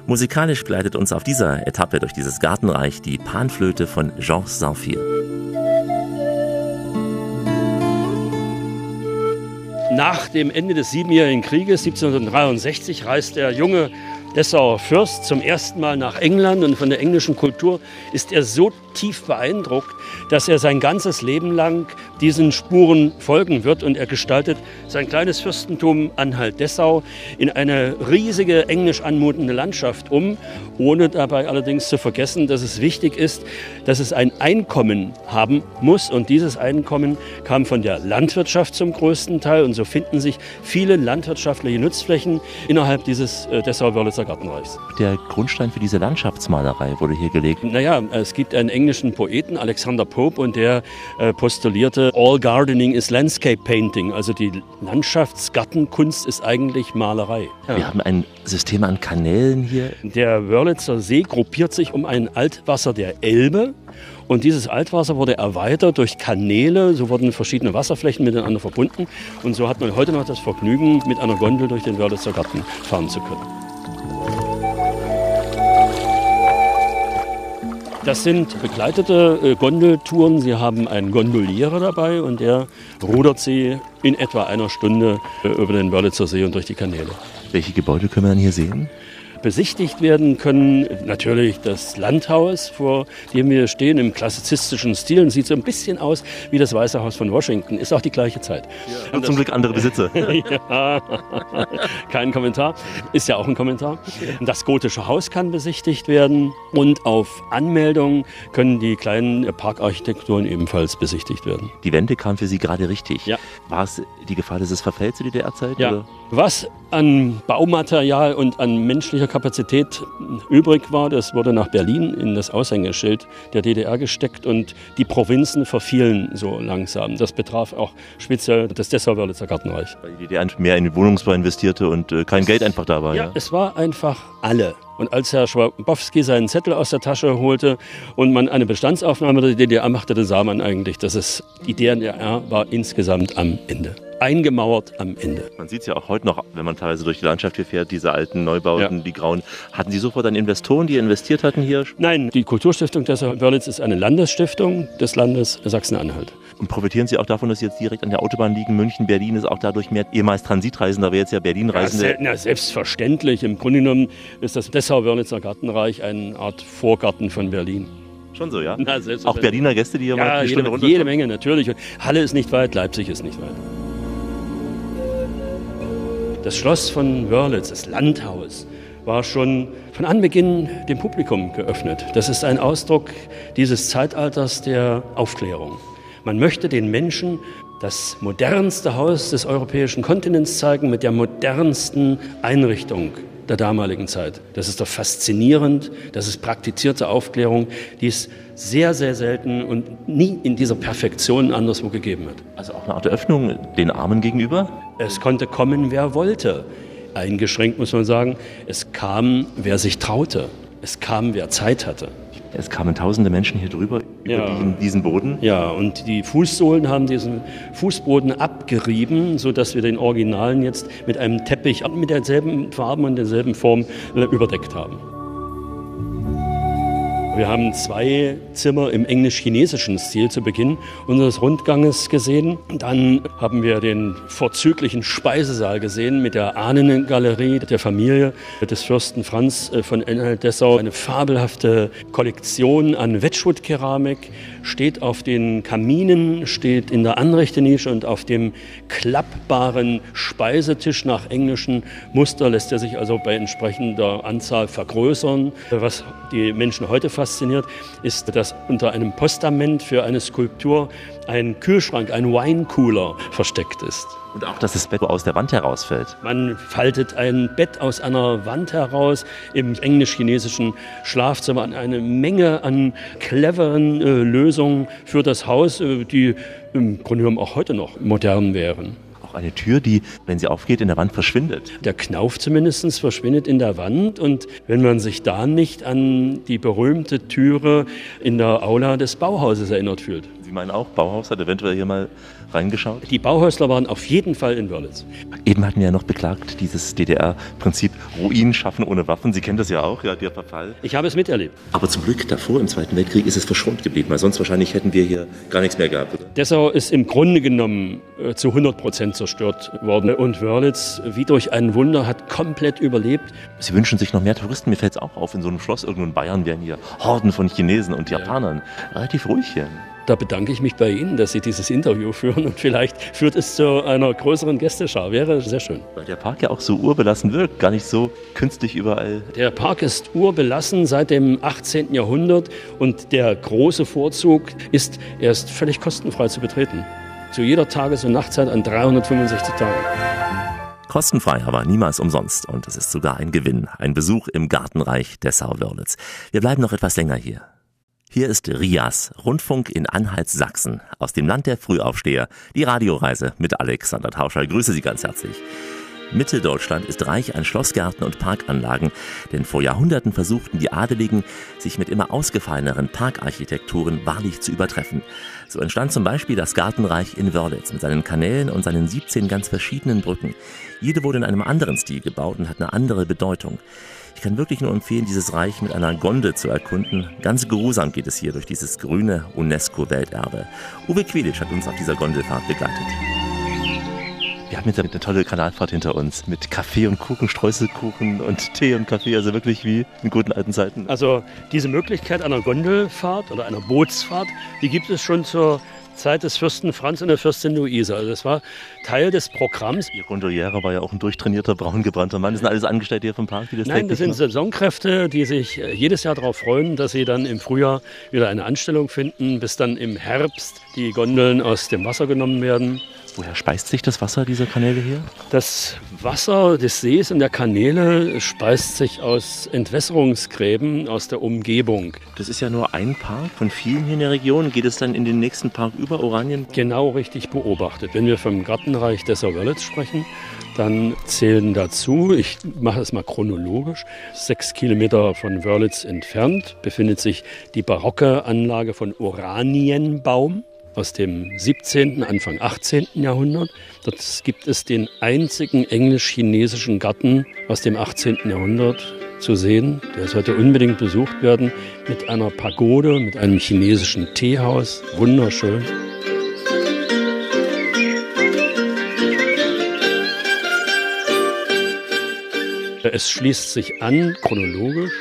Musikalisch begleitet uns auf dieser Etappe durch dieses Gartenreich die Panflöte von Georges Sanfir. Nach dem Ende des Siebenjährigen Krieges 1763 reist der junge Dessauer Fürst zum ersten Mal nach England und von der englischen Kultur ist er so tief beeindruckt, dass er sein ganzes Leben lang diesen Spuren folgen wird und er gestaltet sein kleines Fürstentum Anhalt-Dessau in eine riesige englisch anmutende Landschaft um, ohne dabei allerdings zu vergessen, dass es wichtig ist, dass es ein Einkommen haben muss und dieses Einkommen kam von der Landwirtschaft zum größten Teil und so finden sich viele landwirtschaftliche Nutzflächen innerhalb dieses äh, Dessau-Wörlitzer Gartenreichs. Der Grundstein für diese Landschaftsmalerei wurde hier gelegt. Naja, es gibt einen englischen Poeten, Alexander Pope, und der äh, postulierte, All Gardening is Landscape Painting, also die Landschaftsgartenkunst ist eigentlich Malerei. Ja. Wir haben ein System an Kanälen hier. Der Wörlitzer See gruppiert sich um ein Altwasser der Elbe. Und dieses Altwasser wurde erweitert durch Kanäle, so wurden verschiedene Wasserflächen miteinander verbunden. Und so hat man heute noch das Vergnügen, mit einer Gondel durch den Wörlitzer Garten fahren zu können. Das sind begleitete äh, Gondeltouren. Sie haben einen Gondolierer dabei und der rudert sie in etwa einer Stunde äh, über den Wörlitzer See und durch die Kanäle. Welche Gebäude können wir dann hier sehen? Besichtigt werden können. Natürlich das Landhaus, vor dem wir stehen, im klassizistischen Stil. Und sieht so ein bisschen aus wie das Weiße Haus von Washington. Ist auch die gleiche Zeit. Ja, zum Glück andere Besitzer. *laughs* ja, kein Kommentar. Ist ja auch ein Kommentar. Das gotische Haus kann besichtigt werden. Und auf Anmeldung können die kleinen Parkarchitekturen ebenfalls besichtigt werden. Die Wende kam für Sie gerade richtig. Ja. War es die Gefahr, dass es verfällt zu DDR-Zeit? Ja. Was an Baumaterial und an menschlicher Kapazität übrig war, das wurde nach Berlin in das Aushängeschild der DDR gesteckt und die Provinzen verfielen so langsam. Das betraf auch speziell das Dessau-Wörlitzer Gartenreich. Weil die DDR mehr in den Wohnungsbau investierte und äh, kein Geld einfach da war. Ja, Ja, es war einfach alle. Und als Herr Schwabowski seinen Zettel aus der Tasche holte und man eine Bestandsaufnahme der DDR machte, sah man eigentlich, dass es, die DDR war insgesamt am Ende. Eingemauert am Ende. Man sieht es ja auch heute noch, wenn man teilweise durch die Landschaft hier fährt, diese alten Neubauten, die grauen. Hatten Sie sofort dann Investoren, die investiert hatten hier? Nein, die Kulturstiftung Dessau-Wörlitz ist eine Landesstiftung des Landes Sachsen-Anhalt. Und profitieren Sie auch davon, dass Sie jetzt direkt an der Autobahn liegen? München, Berlin ist auch dadurch mehr ehemals Transitreisender, aber jetzt ja Ja, Berlin-Reisende. se- na, selbstverständlich. Im Grunde genommen ist das Dessau-Wörlitzer Gartenreich eine Art Vorgarten von Berlin. Schon so, ja? Na. Auch Berliner Gäste, die hier mal Ja, eine jede, Stunde runter. jede Menge, natürlich. Halle ist nicht weit, Leipzig ist nicht weit. Das Schloss von Wörlitz, das Landhaus, war schon von Anbeginn dem Publikum geöffnet. Das ist ein Ausdruck dieses Zeitalters der Aufklärung. Man möchte den Menschen das modernste Haus des europäischen Kontinents zeigen mit der modernsten Einrichtung der damaligen Zeit. Das ist doch faszinierend, das ist praktizierte Aufklärung, die es sehr, sehr selten und nie in dieser Perfektion anderswo gegeben hat. Also auch eine Art Öffnung den Armen gegenüber? Es konnte kommen, wer wollte. Eingeschränkt muss man sagen, es kam, wer sich traute. Es kam, wer Zeit hatte. Es kamen tausende Menschen hier drüber, über Ja. diesen, diesen Boden. Ja, und die Fußsohlen haben diesen Fußboden abgerieben, sodass wir den Originalen jetzt mit einem Teppich mit derselben Farben und derselben Form äh, überdeckt haben. Wir haben zwei Zimmer im englisch-chinesischen Stil zu Beginn unseres Rundganges gesehen. Dann haben wir den vorzüglichen Speisesaal gesehen mit der Ahnengalerie der Familie des Fürsten Franz äh, von Enhalt-Dessau. Eine fabelhafte Kollektion an Wetschut-Keramik steht auf den Kaminen, steht in der Anrichtenische und auf dem klappbaren Speisetisch nach englischen Muster lässt er sich also bei entsprechender Anzahl vergrößern. Was die Menschen heute fasziniert, ist, dass unter einem Postament für eine Skulptur ein Kühlschrank, ein Winecooler versteckt ist. Und auch, dass das Bett aus der Wand herausfällt. Man faltet ein Bett aus einer Wand heraus im englisch-chinesischen Schlafzimmer. Eine Menge an cleveren äh, Lösungen für das Haus, äh, die im Grunde genommen auch heute noch modern wären. Auch eine Tür, die, wenn sie aufgeht, in der Wand verschwindet. Der Knauf zumindest verschwindet in der Wand und wenn man sich da nicht an die berühmte Türe in der Aula des Bauhauses erinnert fühlt. Sie meinen auch, Bauhaus hat eventuell hier mal reingeschaut? Die Bauhäusler waren auf jeden Fall in Wörlitz. Eben hatten wir ja noch beklagt, dieses DDR-Prinzip Ruinen schaffen ohne Waffen. Sie kennen das ja auch, ja, der Verfall. Ich habe es miterlebt. Aber zum Glück davor, im Zweiten Weltkrieg, ist es verschont geblieben, weil sonst wahrscheinlich hätten wir hier gar nichts mehr gehabt, oder? Dessau ist im Grunde genommen äh, zu 100 Prozent zerstört worden. Und Wörlitz, wie durch ein Wunder, hat komplett überlebt. Sie wünschen sich noch mehr Touristen. Mir fällt es auch auf, in so einem Schloss irgendwo in Bayern wären hier Horden von Chinesen und Japanern. Relativ ruhig hier. Da bedanke ich mich bei Ihnen, dass Sie dieses Interview führen und vielleicht führt es zu einer größeren Gästeschar. Wäre sehr schön. Weil der Park ja auch so urbelassen wirkt, gar nicht so künstlich überall. Der Park ist urbelassen seit dem 18. Jahrhundert und der große Vorzug ist, er ist völlig kostenfrei zu betreten. Zu jeder Tages- und Nachtzeit an 365 Tagen. Kostenfrei, aber niemals umsonst. Und es ist sogar ein Gewinn. Ein Besuch im Gartenreich Dessau-Wörlitz. Wir bleiben noch etwas länger hier. Hier ist Rias, Rundfunk in Anhalt-Sachsen, aus dem Land der Frühaufsteher, die Radioreise mit Alexander Tauscher. Ich grüße Sie ganz herzlich. Mitteldeutschland ist reich an Schlossgärten und Parkanlagen, denn vor Jahrhunderten versuchten die Adeligen, sich mit immer ausgefalleneren Parkarchitekturen wahrlich zu übertreffen. So entstand zum Beispiel das Gartenreich in Wörlitz mit seinen Kanälen und seinen 17 ganz verschiedenen Brücken. Jede wurde in einem anderen Stil gebaut und hat eine andere Bedeutung. Ich kann wirklich nur empfehlen, dieses Reich mit einer Gondel zu erkunden. Ganz geruhsam geht es hier durch dieses grüne UNESCO-Welterbe. Uwe Queditsch hat uns auf dieser Gondelfahrt begleitet. Wir haben jetzt eine tolle Kanalfahrt hinter uns mit Kaffee und Kuchen, Streuselkuchen und Tee und Kaffee, also wirklich wie in guten alten Zeiten. Also diese Möglichkeit einer Gondelfahrt oder einer Bootsfahrt, die gibt es schon zur Zeit des Fürsten Franz und der Fürstin Luise. Also das war Teil des Programms. Ihr Gondoliere war ja auch ein durchtrainierter, braungebrannter Mann. Das sind alles Angestellte hier vom Park, die das Nein, das sind machen? Saisonkräfte, die sich äh, jedes Jahr darauf freuen, dass sie dann im Frühjahr wieder eine Anstellung finden, bis dann im Herbst die Gondeln aus dem Wasser genommen werden. Woher speist sich das Wasser dieser Kanäle her? Das Wasser des Sees und der Kanäle speist sich aus Entwässerungsgräben aus der Umgebung. Das ist ja nur ein Park von vielen hier in der Region. Geht es dann in den nächsten Park über Oranien? Genau richtig beobachtet. Wenn wir vom Gartenreich Dessau-Wörlitz sprechen, dann zählen dazu, ich mache es mal chronologisch, sechs Kilometer von Wörlitz entfernt befindet sich die barocke Anlage von Oranienbaum aus dem 17., Anfang 18. Jahrhundert. Dort gibt es den einzigen englisch-chinesischen Garten aus dem 18. Jahrhundert zu sehen. Der sollte unbedingt besucht werden mit einer Pagode, mit einem chinesischen Teehaus. Wunderschön. Es schließt sich an, chronologisch,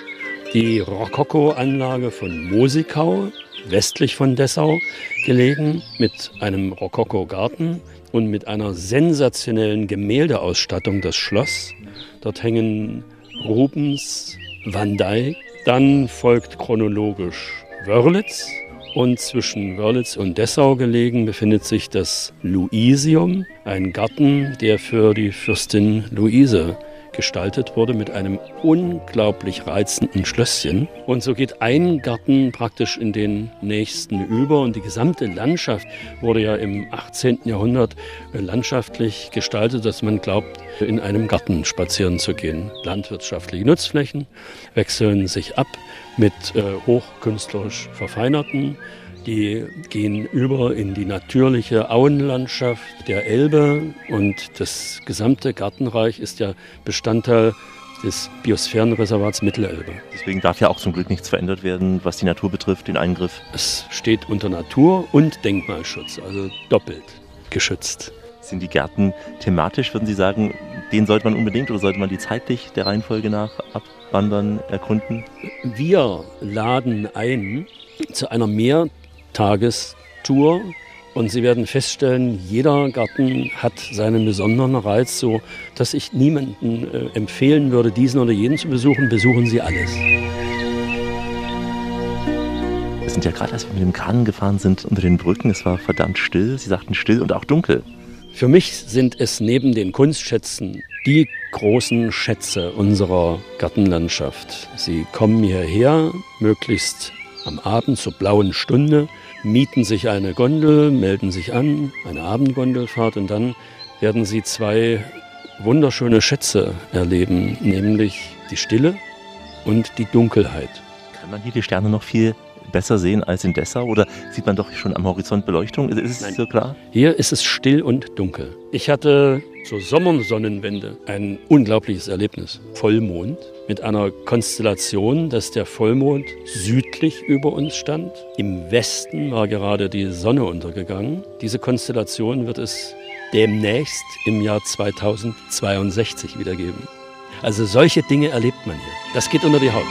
die Rokoko-Anlage von Mosikau, westlich von Dessau gelegen, mit einem Rokoko-Garten und mit einer sensationellen Gemäldeausstattung das Schloss. Dort hängen Rubens, Van Dyck. Dann folgt chronologisch Wörlitz. Und zwischen Wörlitz und Dessau gelegen befindet sich das Luisium, ein Garten, der für die Fürstin Luise gestaltet wurde mit einem unglaublich reizenden Schlösschen. Und so geht ein Garten praktisch in den nächsten über und die gesamte Landschaft wurde ja im 18. Jahrhundert landschaftlich gestaltet, dass man glaubt, in einem Garten spazieren zu gehen. Landwirtschaftliche Nutzflächen wechseln sich ab mit äh, hochkünstlerisch verfeinerten die gehen über in die natürliche Auenlandschaft der Elbe und das gesamte Gartenreich ist ja Bestandteil des Biosphärenreservats Mittelelbe. Deswegen darf ja auch zum Glück nichts verändert werden, was die Natur betrifft, den Eingriff. Es steht unter Natur- und Denkmalschutz, also doppelt geschützt. Sind die Gärten thematisch, würden Sie sagen, den sollte man unbedingt oder sollte man die zeitlich der Reihenfolge nach abwandern, erkunden? Wir laden ein zu einer mehr Tagestour. Und Sie werden feststellen, jeder Garten hat seinen besonderen Reiz, so dass ich niemanden äh, empfehlen würde, diesen oder jenen zu besuchen. Besuchen Sie alles. Wir sind ja gerade, als wir mit dem Kahn gefahren sind, unter den Brücken. Es war verdammt still. Sie sagten still und auch dunkel. Für mich sind es neben den Kunstschätzen die großen Schätze unserer Gartenlandschaft. Sie kommen hierher, möglichst am Abend zur blauen Stunde, mieten sich eine Gondel, melden sich an, eine Abendgondelfahrt und dann werden sie zwei wunderschöne Schätze erleben, nämlich die Stille und die Dunkelheit. Kann man hier die Sterne noch viel besser sehen als in Dessau oder sieht man doch schon am Horizont Beleuchtung? Ist es so klar? Hier ist es still und dunkel. Ich hatte zur Sommersonnenwende ein unglaubliches Erlebnis. Vollmond mit einer Konstellation, dass der Vollmond südlich über uns stand. Im Westen war gerade die Sonne untergegangen. Diese Konstellation wird es demnächst im Jahr 2062 wieder geben. Also solche Dinge erlebt man hier. Das geht unter die Haut.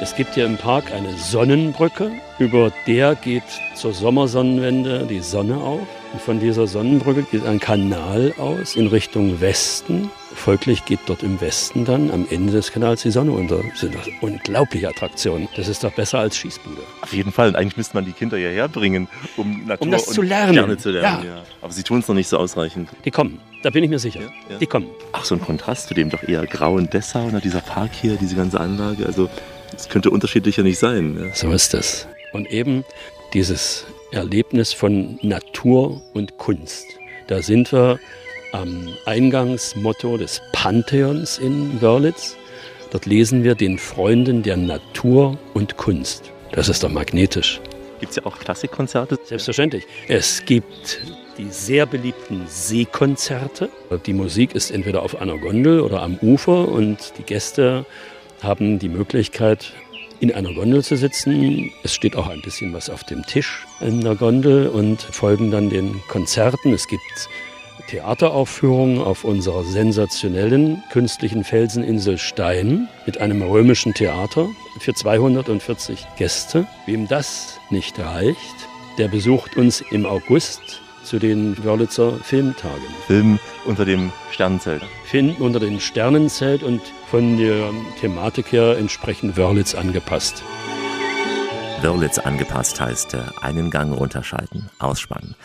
Es gibt hier im Park eine Sonnenbrücke, über der geht zur Sommersonnenwende die Sonne auf. Und von dieser Sonnenbrücke geht ein Kanal aus in Richtung Westen. Folglich geht dort im Westen dann am Ende des Kanals die Sonne unter. Das sind doch unglaubliche Attraktionen. Das ist doch besser als Schießbude. Auf jeden Fall. Und eigentlich müsste man die Kinder hierher bringen, um Natur Um das zu lernen. Sterne zu lernen. Ja. Ja. Aber sie tun es noch nicht so ausreichend. Die kommen, da bin ich mir sicher. Ja. Die kommen. Ach, so ein Kontrast zu dem doch eher grauen Dessau, ne? dieser Park hier, diese ganze Anlage. Also es könnte unterschiedlicher nicht sein. Ja. So ist es. Und eben dieses Erlebnis von Natur und Kunst. Da sind wir am Eingangsmotto des Pantheons in Wörlitz. Dort lesen wir den Freunden der Natur und Kunst. Das ist doch magnetisch. Gibt es ja auch Klassikkonzerte? Selbstverständlich. Es gibt die sehr beliebten Seekonzerte. Die Musik ist entweder auf einer Gondel oder am Ufer und die Gäste haben die Möglichkeit, in einer Gondel zu sitzen. Es steht auch ein bisschen was auf dem Tisch in der Gondel und folgen dann den Konzerten. Es gibt Theateraufführungen auf unserer sensationellen künstlichen Felseninsel Stein mit einem römischen Theater für 240 Gäste. Wem das nicht reicht, der besucht uns im August zu den Wörlitzer Filmtagen. Film unter dem Sternenzelt. Film unter dem Sternenzelt und von der Thematik her entsprechend Wörlitz angepasst. Wörlitz angepasst heißt äh, einen Gang runterschalten, ausspannen.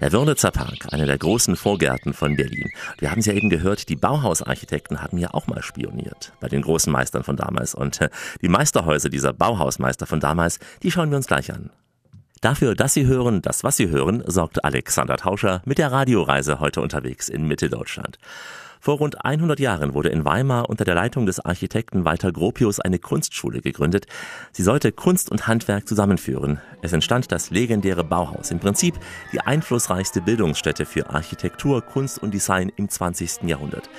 Der Wörlitzer Park, einer der großen Vorgärten von Berlin. Wir haben es ja eben gehört, die Bauhausarchitekten haben ja auch mal spioniert bei den großen Meistern von damals. Und äh, die Meisterhäuser dieser Bauhausmeister von damals, die schauen wir uns gleich an. Dafür, dass Sie hören, das, was Sie hören, sorgt Alexander Tauscher mit der Radioreise heute unterwegs in Mitteldeutschland. Vor rund 100 Jahren wurde in Weimar unter der Leitung des Architekten Walter Gropius eine Kunstschule gegründet. Sie sollte Kunst und Handwerk zusammenführen. Es entstand das legendäre Bauhaus, im Prinzip die einflussreichste Bildungsstätte für Architektur, Kunst und Design im 20. Jahrhundert.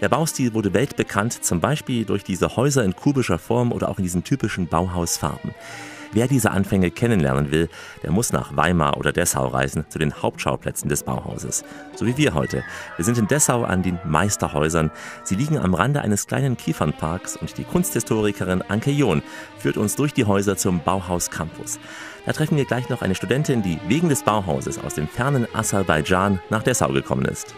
Der Baustil wurde weltbekannt, zum Beispiel durch diese Häuser in kubischer Form oder auch in diesen typischen Bauhausfarben. Wer diese Anfänge kennenlernen will, der muss nach Weimar oder Dessau reisen, zu den Hauptschauplätzen des Bauhauses. So wie wir heute. Wir sind in Dessau an den Meisterhäusern. Sie liegen am Rande eines kleinen Kiefernparks und die Kunsthistorikerin Anke John führt uns durch die Häuser zum Bauhaus Campus. Da treffen wir gleich noch eine Studentin, die wegen des Bauhauses aus dem fernen Aserbaidschan nach Dessau gekommen ist.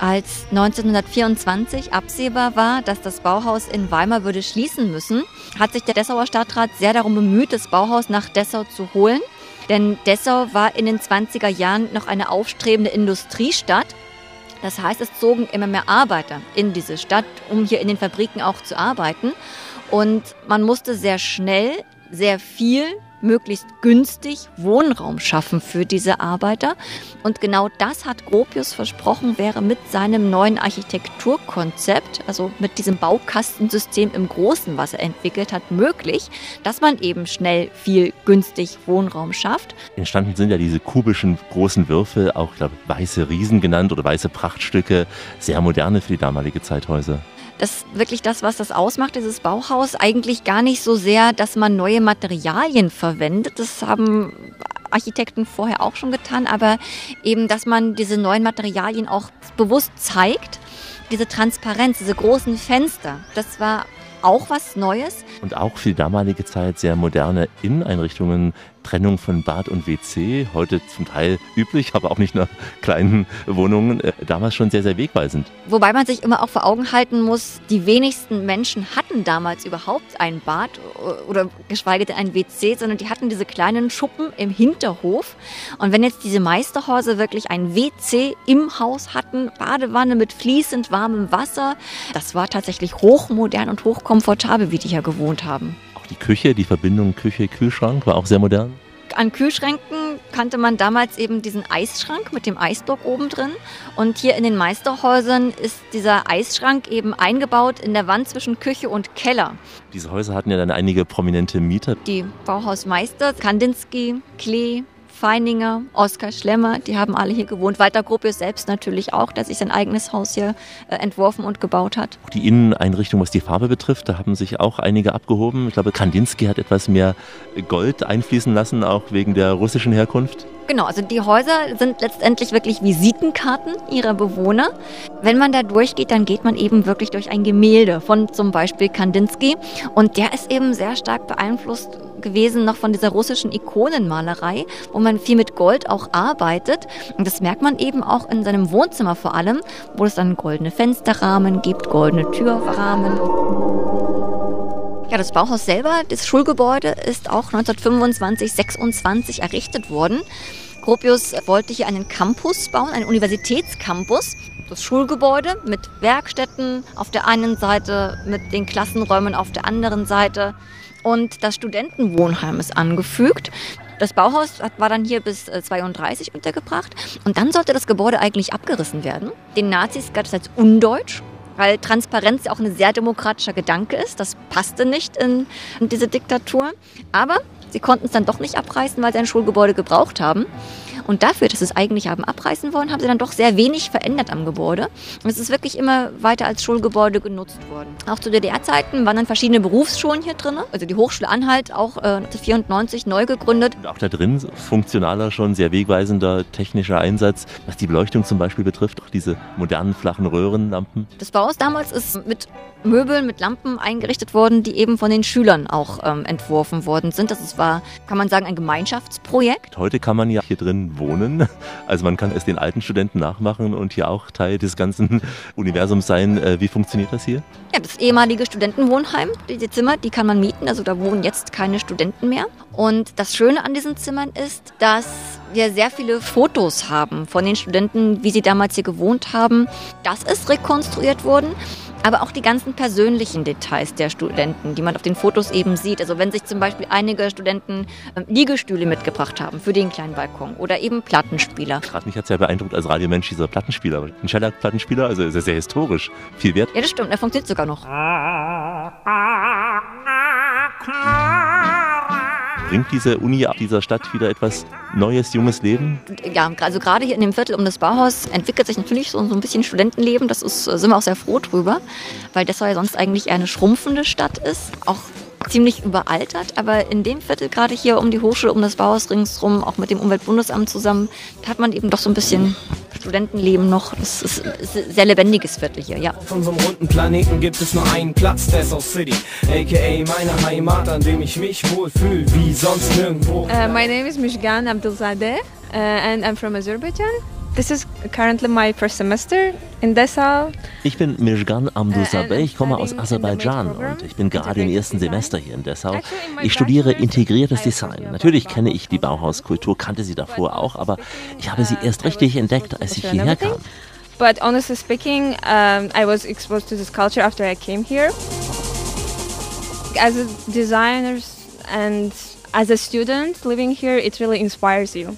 Als 1924 absehbar war, dass das Bauhaus in Weimar würde schließen müssen, hat sich der Dessauer Stadtrat sehr darum bemüht, das Bauhaus nach Dessau zu holen. Denn Dessau war in den 20er Jahren noch eine aufstrebende Industriestadt. Das heißt, es zogen immer mehr Arbeiter in diese Stadt, um hier in den Fabriken auch zu arbeiten. Und man musste sehr schnell sehr viel möglichst günstig Wohnraum schaffen für diese Arbeiter. Und genau das hat Gropius versprochen, wäre mit seinem neuen Architekturkonzept, also mit diesem Baukastensystem im Großen, was er entwickelt hat, möglich, dass man eben schnell viel günstig Wohnraum schafft. Entstanden sind ja diese kubischen großen Würfel, auch glaube, weiße Riesen genannt oder weiße Prachtstücke, sehr moderne für die damalige Zeithäuser dass wirklich das, was das ausmacht, dieses Bauhaus, eigentlich gar nicht so sehr, dass man neue Materialien verwendet. Das haben Architekten vorher auch schon getan, aber eben, dass man diese neuen Materialien auch bewusst zeigt. Diese Transparenz, diese großen Fenster, das war auch was Neues. Und auch für die damalige Zeit sehr moderne Inneneinrichtungen, Trennung von Bad und WC, heute zum Teil üblich, aber auch nicht nur *laughs* kleinen Wohnungen, äh, damals schon sehr, sehr wegweisend. Wobei man sich immer auch vor Augen halten muss, die wenigsten Menschen hatten damals überhaupt ein Bad oder geschweige denn ein WC, sondern die hatten diese kleinen Schuppen im Hinterhof. Und wenn jetzt diese Meisterhäuser wirklich ein WC im Haus hatten, Badewanne mit fließend warmem Wasser, das war tatsächlich hochmodern und hochkomfortabel, wie die hier gewohnt haben die Küche, die Verbindung Küche-Kühlschrank war auch sehr modern? An Kühlschränken kannte man damals eben diesen Eisschrank mit dem Eisblock oben drin. Und hier in den Meisterhäusern ist dieser Eisschrank eben eingebaut in der Wand zwischen Küche und Keller. Diese Häuser hatten ja dann einige prominente Mieter. Die Bauhausmeister, Kandinsky, Klee, Feininger, Oskar Schlemmer, die haben alle hier gewohnt. Walter Gropius selbst natürlich auch, der sich sein eigenes Haus hier äh, entworfen und gebaut hat. Die Inneneinrichtung, was die Farbe betrifft, da haben sich auch einige abgehoben. Ich glaube, Kandinsky hat etwas mehr Gold einfließen lassen, auch wegen der russischen Herkunft. Genau, also die Häuser sind letztendlich wirklich Visitenkarten ihrer Bewohner. Wenn man da durchgeht, dann geht man eben wirklich durch ein Gemälde von zum Beispiel Kandinsky. Und der ist eben sehr stark beeinflusst gewesen noch von dieser russischen Ikonenmalerei, wo man viel mit Gold auch arbeitet. Und das merkt man eben auch in seinem Wohnzimmer vor allem, wo es dann goldene Fensterrahmen gibt, goldene Türrahmen. Ja, das Bauhaus selber, das Schulgebäude, ist auch 1925, 26 errichtet worden. Gropius wollte hier einen Campus bauen, einen Universitätscampus. Das Schulgebäude mit Werkstätten auf der einen Seite, mit den Klassenräumen auf der anderen Seite. Und das Studentenwohnheim ist angefügt. Das Bauhaus war dann hier bis 32 äh, untergebracht. Und dann sollte das Gebäude eigentlich abgerissen werden. Den Nazis galt es als undeutsch weil Transparenz ja auch ein sehr demokratischer Gedanke ist. Das passte nicht in, in diese Diktatur. Aber sie konnten es dann doch nicht abreißen, weil sie ein Schulgebäude gebraucht haben. Und dafür, dass sie es eigentlich haben abreißen wollen, haben sie dann doch sehr wenig verändert am Gebäude. Und es ist wirklich immer weiter als Schulgebäude genutzt worden. Auch zu DDR-Zeiten waren dann verschiedene Berufsschulen hier drin. Also die Hochschule Anhalt, auch äh, 1994 neu gegründet. Und auch da drin funktionaler, schon sehr wegweisender technischer Einsatz. Was die Beleuchtung zum Beispiel betrifft, auch diese modernen flachen Röhrenlampen. Das Bauhaus damals ist mit Möbeln, mit Lampen eingerichtet worden, die eben von den Schülern auch ähm, entworfen worden sind. Das war, kann man sagen, ein Gemeinschaftsprojekt. Heute kann man ja hier drin wohnen. Also man kann es den alten Studenten nachmachen und hier auch Teil des ganzen Universums sein. Äh, wie funktioniert das hier? Ja, das ehemalige Studentenwohnheim, diese Zimmer, die kann man mieten. Also da wohnen jetzt keine Studenten mehr. Und das Schöne an diesen Zimmern ist, dass wir sehr viele Fotos haben von den Studenten, wie sie damals hier gewohnt haben. Das ist rekonstruiert worden. Aber auch die ganzen persönlichen Details der Studenten, die man auf den Fotos eben sieht. Also wenn sich zum Beispiel einige Studenten ähm, Liegestühle mitgebracht haben für den kleinen Balkon oder eben Plattenspieler. Gerade mich hat es ja beeindruckt als Radiomensch dieser Plattenspieler. Ein Shellac-Plattenspieler, also sehr, sehr historisch. Viel wert. Ja, das stimmt, er funktioniert sogar noch. Bringt diese Uni dieser Stadt wieder etwas Neues, junges Leben? Ja, also gerade hier in dem Viertel um das Bauhaus entwickelt sich natürlich so, ein bisschen Studentenleben. Das ist, sind wir auch sehr froh drüber, weil das ja sonst eigentlich eher eine schrumpfende Stadt ist. Auch ziemlich überaltert, aber in dem Viertel, gerade hier um die Hochschule, um das Bauhaus ringsherum, auch mit dem Umweltbundesamt zusammen, hat man eben doch so ein bisschen Studentenleben noch. Das ist, ist ein sehr lebendiges Viertel hier, ja. Auf unserem runden Planeten gibt es nur einen Platz, Dessau City, aka meine Heimat, an dem ich mich wohlfühle, wie sonst nirgendwo. Uh, my name is Mishgan Abdulzadeh uh, and I'm from Azerbaijan. This is currently my first semester in Dessau. Ich bin Mirjan Amdusabeh, ich komme aus Aserbaidschan und ich bin gerade im ersten Semester hier in Dessau. Ich studiere integriertes Design. Natürlich kenne ich die Bauhauskultur, kannte sie davor auch, aber ich habe sie erst richtig entdeckt, als ich hierher kam. But honestly speaking, um, I was exposed to this culture after I came here. As a designer and as a student living here, it really inspires you.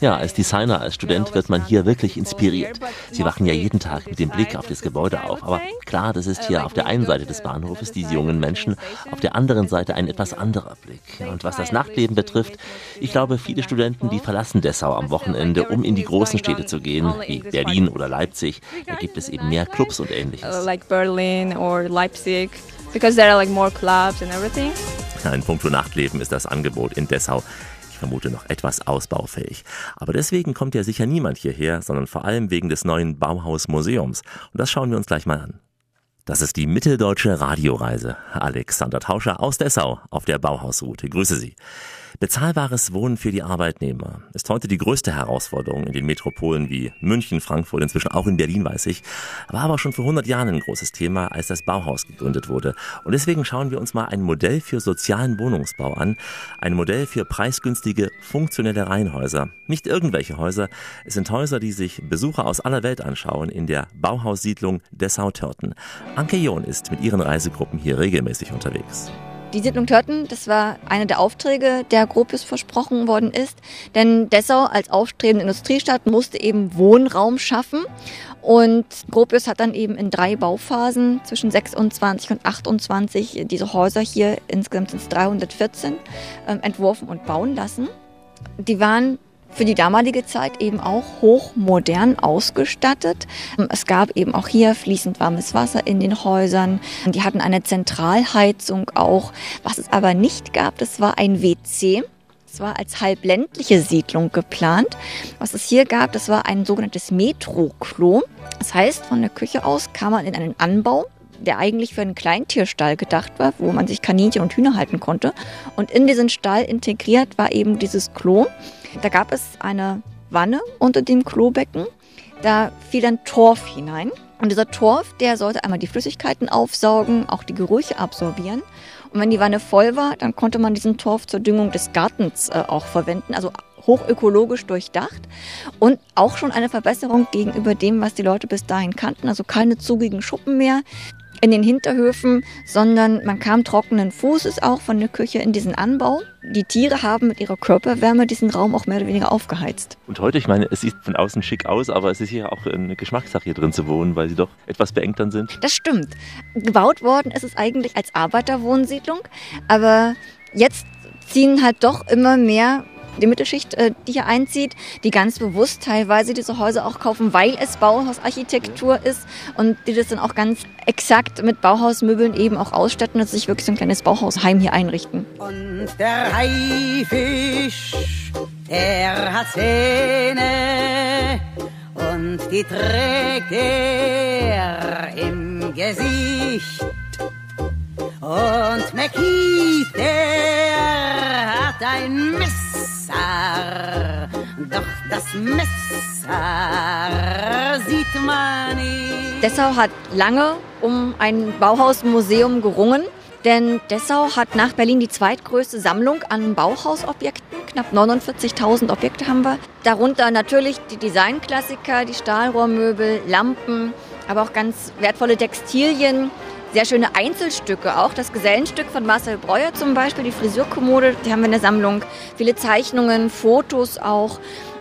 Ja, als Designer, als Student wird man hier wirklich inspiriert. Sie wachen ja jeden Tag mit dem Blick auf das Gebäude auf. Aber klar, das ist hier auf der einen Seite des Bahnhofes, diese jungen Menschen, auf der anderen Seite ein etwas anderer Blick. Und was das Nachtleben betrifft, ich glaube, viele Studenten, die verlassen Dessau am Wochenende, um in die großen Städte zu gehen, wie Berlin oder Leipzig. Da gibt es eben mehr Clubs und ähnliches. uh, like Berlin or Leipzig, because there are like more clubs and everything. In puncto Nachtleben ist das Angebot in Dessau, ich vermute, noch etwas ausbaufähig. Aber deswegen kommt ja sicher niemand hierher, sondern vor allem wegen des neuen Bauhaus-Museums. Und das schauen wir uns gleich mal an. Das ist die mitteldeutsche Radioreise. Alexander Tauscher aus Dessau auf der Bauhausroute. Grüße Sie. Bezahlbares Wohnen für die Arbeitnehmer ist heute die größte Herausforderung in den Metropolen wie München, Frankfurt, inzwischen auch in Berlin, weiß ich. War aber schon vor 100 Jahren ein großes Thema, als das Bauhaus gegründet wurde. Und deswegen schauen wir uns mal ein Modell für sozialen Wohnungsbau an. Ein Modell für preisgünstige, funktionelle Reihenhäuser. Nicht irgendwelche Häuser. Es sind Häuser, die sich Besucher aus aller Welt anschauen in der Bauhaussiedlung Dessau-Törten. Anke John ist mit ihren Reisegruppen hier regelmäßig unterwegs. Die Siedlung Törten, das war einer der Aufträge, der Gropius versprochen worden ist. Denn Dessau als aufstrebende Industriestadt musste eben Wohnraum schaffen. Und Gropius hat dann eben in drei Bauphasen zwischen 26 und 28 diese Häuser hier, insgesamt sind es 314, ähm, entworfen und bauen lassen. Die waren für die damalige Zeit eben auch hochmodern ausgestattet. Es gab eben auch hier fließend warmes Wasser in den Häusern. Die hatten eine Zentralheizung auch. Was es aber nicht gab, das war ein WC. Es war als halbländliche Siedlung geplant. Was es hier gab, das war ein sogenanntes Metro-Klo. Das heißt, von der Küche aus kam man in einen Anbau, der eigentlich für einen Kleintierstall gedacht war, wo man sich Kaninchen und Hühner halten konnte. Und in diesen Stall integriert war eben dieses Klo. Da gab es eine Wanne unter dem Klobecken. Da fiel dann Torf hinein. Und dieser Torf, der sollte einmal die Flüssigkeiten aufsaugen, auch die Gerüche absorbieren. Und wenn die Wanne voll war, dann konnte man diesen Torf zur Düngung des Gartens äh, auch verwenden. Also hochökologisch durchdacht und auch schon eine Verbesserung gegenüber dem, was die Leute bis dahin kannten. Also keine zugigen Schuppen mehr in den Hinterhöfen, sondern man kam trockenen Fußes auch von der Küche in diesen Anbau. Die Tiere haben mit ihrer Körperwärme diesen Raum auch mehr oder weniger aufgeheizt. Und heute, ich meine, es sieht von außen schick aus, aber es ist hier auch eine Geschmackssache, hier drin zu wohnen, weil sie doch etwas beengt dann sind. Das stimmt. Gebaut worden ist es eigentlich als Arbeiterwohnsiedlung, aber jetzt ziehen halt doch immer mehr die Mittelschicht, äh, die hier einzieht, die ganz bewusst teilweise diese Häuser auch kaufen, weil es Bauhausarchitektur ist und die das dann auch ganz exakt mit Bauhausmöbeln eben auch ausstatten und sich wirklich so ein kleines Bauhausheim hier einrichten. Und der Haifisch, der hat Zähne und die trägt er im Gesicht. Und McKeith, der hat ein Messer, doch das Messer sieht man nicht. Dessau hat lange um ein Bauhausmuseum gerungen. Denn Dessau hat nach Berlin die zweitgrößte Sammlung an Bauhausobjekten. Knapp 49.000 Objekte haben wir. Darunter natürlich die Designklassiker, die Stahlrohrmöbel, Lampen, aber auch ganz wertvolle Textilien, sehr schöne Einzelstücke auch. Das Gesellenstück von Marcel Breuer zum Beispiel, die Frisurkommode, die haben wir in der Sammlung. Viele Zeichnungen, Fotos auch.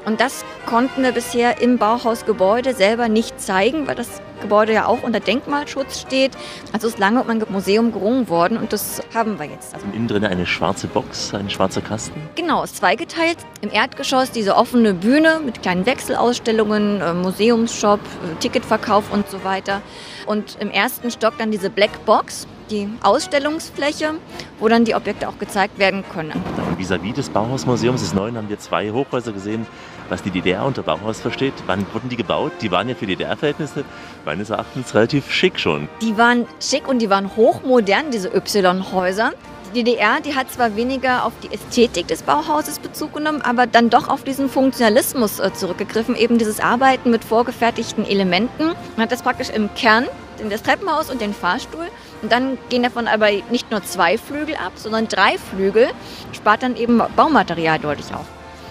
Und das konnten wir bisher im Bauhausgebäude selber nicht zeigen, weil das Gebäude ja auch unter Denkmalschutz steht. Also ist lange um ein Museum gerungen worden und das haben wir jetzt. Also Innen drin eine schwarze Box, ein schwarzer Kasten. Genau, ist zweigeteilt. Im Erdgeschoss diese offene Bühne mit kleinen Wechselausstellungen, äh, Museumsshop, äh, Ticketverkauf und so weiter. Und im ersten Stock dann diese Black Box, die Ausstellungsfläche, wo dann die Objekte auch gezeigt werden können. Vis-à-vis des Bauhausmuseums des Neuen haben wir zwei Hochhäuser gesehen, was die DDR unter Bauhaus versteht. Wann wurden die gebaut? Die waren ja für DDR-Verhältnisse meines Erachtens relativ schick schon. Die waren schick und die waren hochmodern, diese Y-Häuser. Die DDR, die hat zwar weniger auf die Ästhetik des Bauhauses Bezug genommen, aber dann doch auf diesen Funktionalismus äh, zurückgegriffen, eben dieses Arbeiten mit vorgefertigten Elementen. Man hat das praktisch im Kern, in das Treppenhaus und den Fahrstuhl. Und dann gehen davon aber nicht nur zwei Flügel ab, sondern drei Flügel, spart dann eben Baumaterial deutlich auf.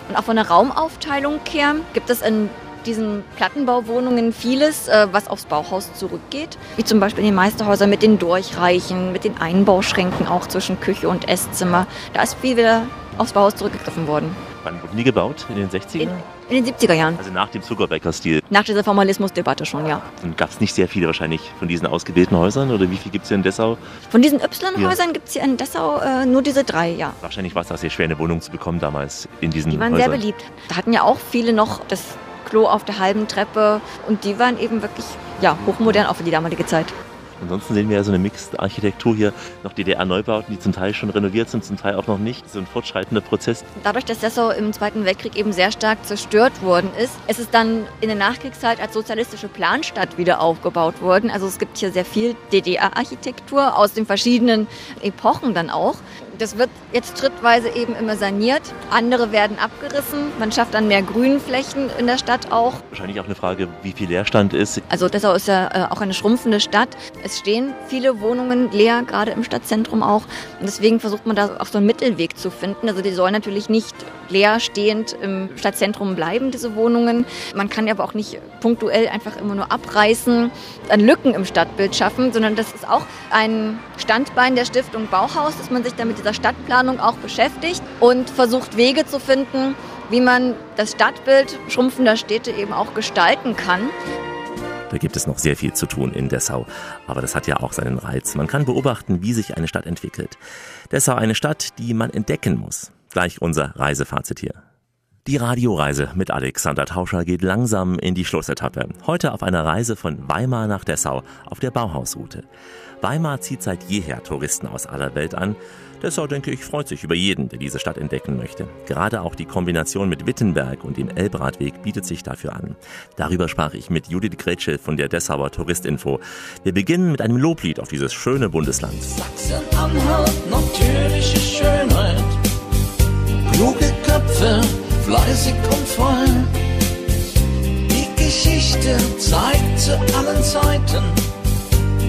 Und auch von der Raumaufteilung her gibt es in diesen Plattenbauwohnungen vieles, äh, was aufs Bauhaus zurückgeht. Wie zum Beispiel in den Meisterhäusern mit den Durchreichen, mit den Einbauschränken auch zwischen Küche und Esszimmer. Da ist viel wieder aufs Bauhaus zurückgegriffen worden. Wurden die gebaut? In den 60ern? In, in den 70er Jahren. Also nach dem Zuckerbäcker-Stil. Nach dieser Formalismusdebatte schon, ja. Und gab es nicht sehr viele wahrscheinlich von diesen ausgewählten Häusern? Oder wie viel gibt es hier in Dessau? Von diesen Y-Häusern gibt es hier in Dessau äh, nur diese drei, ja. Wahrscheinlich war es auch sehr schwer, eine Wohnung zu bekommen damals in diesen Die waren Häusern. sehr beliebt. Da hatten ja auch viele noch das Klo auf der halben Treppe und die waren eben wirklich ja, hochmodern auch für die damalige Zeit. Ansonsten sehen wir ja so eine Mixed-Architektur hier, noch DDR-Neubauten, die zum Teil schon renoviert sind, zum Teil auch noch nicht. So ein fortschreitender Prozess. Dadurch, dass Dessau im Zweiten Weltkrieg eben sehr stark zerstört worden ist, ist es dann in der Nachkriegszeit als sozialistische Planstadt wieder aufgebaut worden. Also es gibt hier sehr viel DDR-Architektur aus den verschiedenen Epochen dann auch. Das wird jetzt schrittweise eben immer saniert. Andere werden abgerissen. Man schafft dann mehr Grünflächen in der Stadt auch. Wahrscheinlich auch eine Frage, wie viel Leerstand ist. Also Dessau ist ja äh, auch eine schrumpfende Stadt. Es stehen viele Wohnungen leer, gerade im Stadtzentrum auch. Und deswegen versucht man da auch so einen Mittelweg zu finden. Also die sollen natürlich nicht leer stehend im Stadtzentrum bleiben, diese Wohnungen. Man kann aber auch nicht punktuell einfach immer nur abreißen, dann Lücken im Stadtbild schaffen, sondern das ist auch ein Standbein der Stiftung Bauhaus, dass man sich da mit dieser Stadtplanung auch beschäftigt und versucht Wege zu finden, wie man das Stadtbild schrumpfender Städte eben auch gestalten kann. Da gibt es noch sehr viel zu tun in Dessau. Aber das hat ja auch seinen Reiz. Man kann beobachten, wie sich eine Stadt entwickelt. Dessau eine Stadt, die man entdecken muss. Gleich unser Reisefazit hier. Die Radioreise mit Alexander Tauscher geht langsam in die Schlussetappe. Heute auf einer Reise von Weimar nach Dessau auf der Bauhausroute. Weimar zieht seit jeher Touristen aus aller Welt an. Dessau, denke ich, freut sich über jeden, der diese Stadt entdecken möchte. Gerade auch die Kombination mit Wittenberg und dem Elbradweg bietet sich dafür an. Darüber sprach ich mit Judith Gretschel von der Dessauer Touristinfo. Wir beginnen mit einem Loblied auf dieses schöne Bundesland. Sachsen-Anhalt, natürliche Schönheit. Kluge Köpfe, fleißig und voll. Die Geschichte zeigt zu allen Zeiten.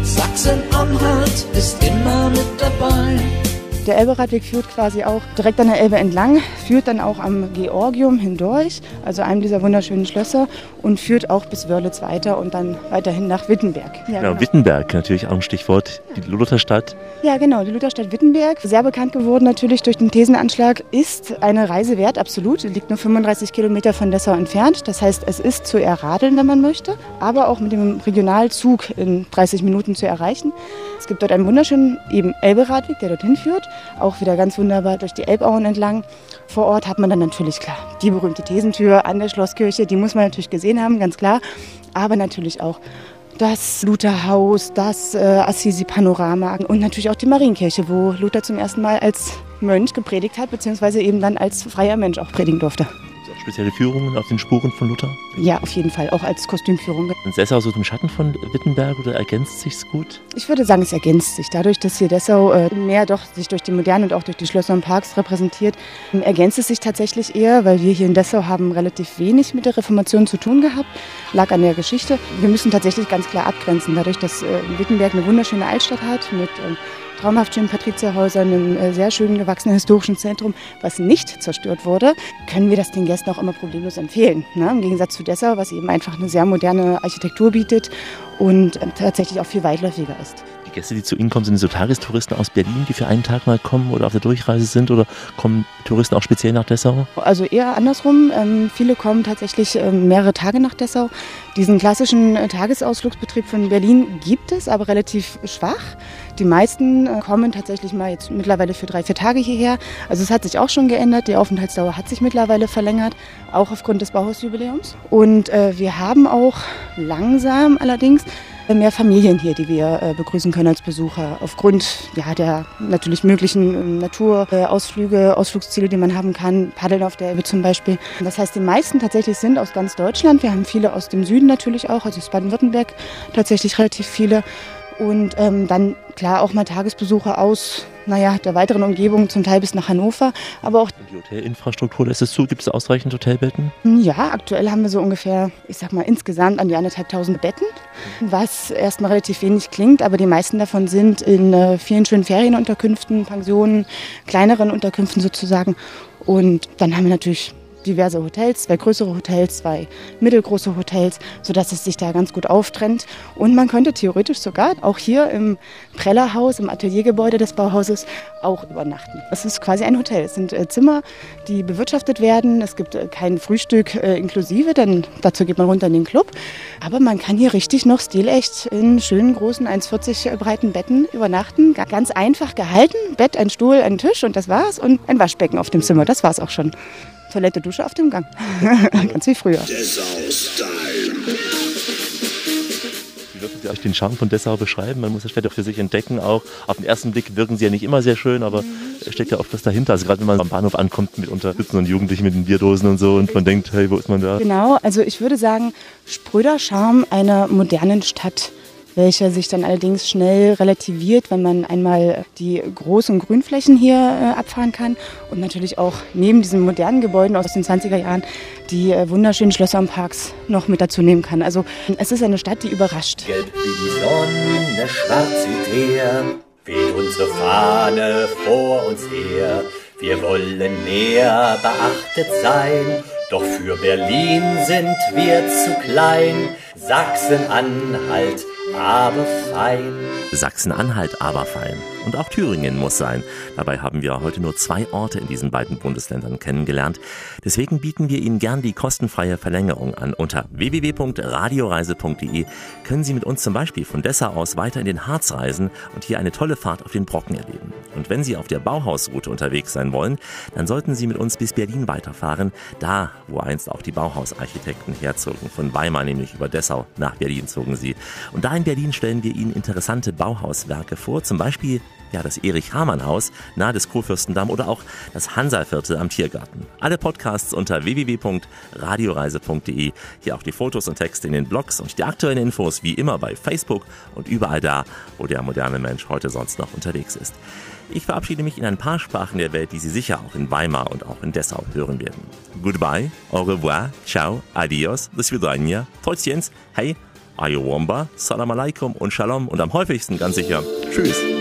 Sachsen-Anhalt ist immer mit dabei. Der Elberadweg führt quasi auch direkt an der Elbe entlang, führt dann auch am Georgium hindurch, also einem dieser wunderschönen Schlösser, und führt auch bis Wörlitz weiter und dann weiterhin nach Wittenberg. Ja, genau, Wittenberg, natürlich auch ein Stichwort, die Lutherstadt. Ja, genau, die Lutherstadt Wittenberg, sehr bekannt geworden natürlich durch den Thesenanschlag, ist eine Reise wert, absolut. Liegt nur 35 Kilometer von Dessau entfernt. Das heißt, es ist zu erradeln, wenn man möchte, aber auch mit dem Regionalzug in 30 Minuten zu erreichen. Es gibt dort einen wunderschönen eben Elberadweg, der dorthin führt, auch wieder ganz wunderbar durch die Elbauen entlang. Vor Ort hat man dann natürlich klar die berühmte Thesentür an der Schlosskirche, die muss man natürlich gesehen haben, ganz klar, aber natürlich auch das Lutherhaus, das äh, Assisi-Panorama und natürlich auch die Marienkirche, wo Luther zum ersten Mal als Mönch gepredigt hat, beziehungsweise eben dann als freier Mensch auch predigen durfte. Spezielle Führungen auf den Spuren von Luther? Ja, auf jeden Fall, auch als Kostümführung. Ist Dessau so im Schatten von Wittenberg oder ergänzt sich's gut? Ich würde sagen, es ergänzt sich. Dadurch, dass hier Dessau äh, mehr doch sich durch die Moderne und auch durch die Schlösser und Parks repräsentiert, ähm, ergänzt es sich tatsächlich eher, weil wir hier in Dessau haben relativ wenig mit der Reformation zu tun gehabt. Lag an der Geschichte. Wir müssen tatsächlich ganz klar abgrenzen. Dadurch, dass äh, Wittenberg eine wunderschöne Altstadt hat mit äh, traumhaft schönen Patrizierhäusern, einem äh, sehr schön gewachsenen historischen Zentrum, was nicht zerstört wurde, können wir das den Gästen auch immer problemlos empfehlen. Ne? Im Gegensatz zu Dessau, was eben einfach eine sehr moderne Architektur bietet und äh, tatsächlich auch viel weitläufiger ist. Gäste, die zu Ihnen kommen, sind so Tagestouristen aus Berlin, die für einen Tag mal kommen oder auf der Durchreise sind oder kommen Touristen auch speziell nach Dessau? Also eher andersrum. Ähm, viele kommen tatsächlich ähm, mehrere Tage nach Dessau. Diesen klassischen äh, Tagesausflugsbetrieb von Berlin gibt es, aber relativ schwach. Die meisten äh, kommen tatsächlich mal jetzt mittlerweile für drei, vier Tage hierher. Also es hat sich auch schon geändert. Die Aufenthaltsdauer hat sich mittlerweile verlängert, auch aufgrund des Bauhausjubiläums. Und äh, wir haben auch langsam allerdings mehr Familien hier, die wir äh, begrüßen können als Besucher. Aufgrund ja, der natürlich möglichen ähm, Naturausflüge, Ausflugsziele, die man haben kann. Paddeln auf der Elbe zum Beispiel. Das heißt, die meisten tatsächlich sind aus ganz Deutschland. Wir haben viele aus dem Süden natürlich auch, also aus Baden-Württemberg tatsächlich relativ viele. Und ähm, dann klar auch mal Tagesbesucher aus naja, der weiteren Umgebung, zum Teil bis nach Hannover. Aber auch Die Hotelinfrastruktur lässt es zu. Gibt es ausreichend Hotelbetten? ja, aktuell haben wir so ungefähr, ich sag mal, insgesamt an die anderthalbtausend Betten, was erstmal relativ wenig klingt, aber die meisten davon sind in äh, vielen schönen Ferienunterkünften, Pensionen, kleineren Unterkünften sozusagen. Und dann haben wir natürlich diverse Hotels, zwei größere Hotels, zwei mittelgroße Hotels, sodass es sich da ganz gut auftrennt. Und man könnte theoretisch sogar auch hier im Prellerhaus, im Ateliergebäude des Bauhauses auch übernachten. Es ist quasi ein Hotel. Es sind äh, Zimmer, die bewirtschaftet werden. Es gibt äh, kein Frühstück äh, inklusive, denn dazu geht man runter in den Club. Aber man kann hier richtig noch stilecht in schönen großen 1,40 breiten Betten übernachten. Ga- Ganz einfach gehalten. Bett, ein Stuhl, ein Tisch und das war's. Und ein Waschbecken auf dem Zimmer. Das war's auch schon. Toilette, Dusche auf dem Gang. *laughs* Ganz wie früher. Wie würden Sie euch den Charme von Dessau beschreiben? Man muss das vielleicht auch für sich entdecken. Auch auf den ersten Blick wirken sie ja nicht immer sehr schön, aber es steckt ja oft was dahinter. Also gerade wenn man am Bahnhof ankommt, mitunter sitzen und Jugendliche mit den Bierdosen und so und man denkt, hey, wo ist man da? Genau, also ich würde sagen, spröder Charme einer modernen Stadt, welcher sich dann allerdings schnell relativiert, wenn man einmal die großen Grünflächen hier äh, abfahren kann und natürlich auch neben diesen modernen Gebäuden aus den 20er Jahren die äh, wunderschönen Schlösser und Parks noch mit dazu nehmen kann. Also es ist eine Stadt, die überrascht. Gelb wie die Sonne, schwarz wie Teer, weht unsere Fahne vor uns her. Wir wollen mehr beachtet sein, doch für Berlin sind wir zu klein. Sachsen-Anhalt, aber fein. Sachsen-Anhalt aber fein. Und auch Thüringen muss sein. Dabei haben wir heute nur zwei Orte in diesen beiden Bundesländern kennengelernt. Deswegen bieten wir Ihnen gern die kostenfreie Verlängerung an. Unter www.radioreise.de können Sie mit uns zum Beispiel von Dessau aus weiter in den Harz reisen und hier eine tolle Fahrt auf den Brocken erleben. Und wenn Sie auf der Bauhausroute unterwegs sein wollen, dann sollten Sie mit uns bis Berlin weiterfahren. Da, wo einst auch die Bauhausarchitekten herzogen. Von Weimar nämlich über Dessau nach Berlin zogen sie. Und da in Berlin stellen wir Ihnen interessante Bauhauswerke vor. Zum Beispiel ja, das Erich-Hamann-Haus nahe des Kurfürstendamm oder auch das Hansa-Viertel am Tiergarten. Alle Podcasts unter www.radioreise.de. Hier auch die Fotos und Texte in den Blogs und die aktuellen Infos wie immer bei Facebook und überall da, wo der moderne Mensch heute sonst noch unterwegs ist. Ich verabschiede mich in ein paar Sprachen der Welt, die Sie sicher auch in Weimar und auch in Dessau hören werden. Goodbye, au revoir, ciao, adios, das Vidania, Tolziens, hey, ayo Ayowomba, Salam aleikum und Shalom und am häufigsten ganz sicher Tschüss.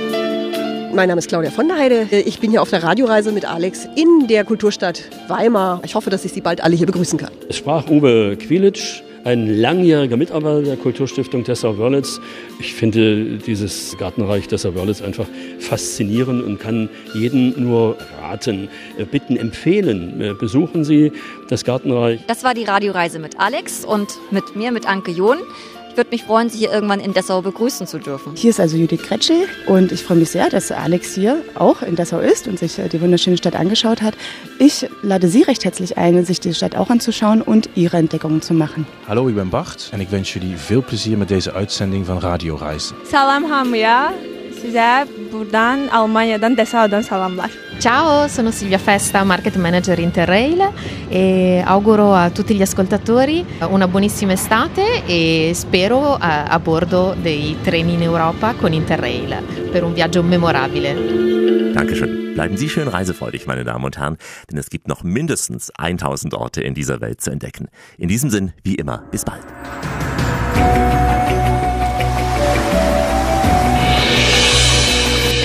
Mein Name ist Claudia von der Heide. Ich bin hier auf der Radioreise mit Alex in der Kulturstadt Weimar. Ich hoffe, dass ich Sie bald alle hier begrüßen kann. Es sprach Uwe Quilitsch, ein langjähriger Mitarbeiter der Kulturstiftung Dessau-Wörlitz. Ich finde dieses Gartenreich Dessau-Wörlitz einfach faszinierend und kann jeden nur raten, äh, bitten, empfehlen. Äh, Besuchen Sie das Gartenreich. Das war die Radioreise mit Alex und mit mir, mit Anke John. Ich würde mich freuen, Sie hier irgendwann in Dessau begrüßen zu dürfen. Hier ist also Judith Kretschel und ich freue mich sehr, dass Alex hier auch in Dessau ist und sich äh, die wunderschöne Stadt angeschaut hat. Ich lade Sie recht herzlich ein, sich die Stadt auch anzuschauen und Ihre Entdeckungen zu machen. Hallo, ik ben Bart en ik wens jullie veel plezier met deze uitzending van Radio Reizen. Salam Hamia. Size buradan Almanya'dan Dessau'dan salamlar. Ciao, sono Silvia Festa, market manager Interrail e auguro a tutti gli ascoltatori una buonissima estate e spero a, a bordo dei treni in Europa con Interrail per un viaggio memorabile. Dankeschön. Bleiben Sie schön reisefreudig, meine Damen und Herren, denn es gibt noch mindestens 1000 Orte in dieser Welt zu entdecken. In diesem Sinn, wie immer, bis bald.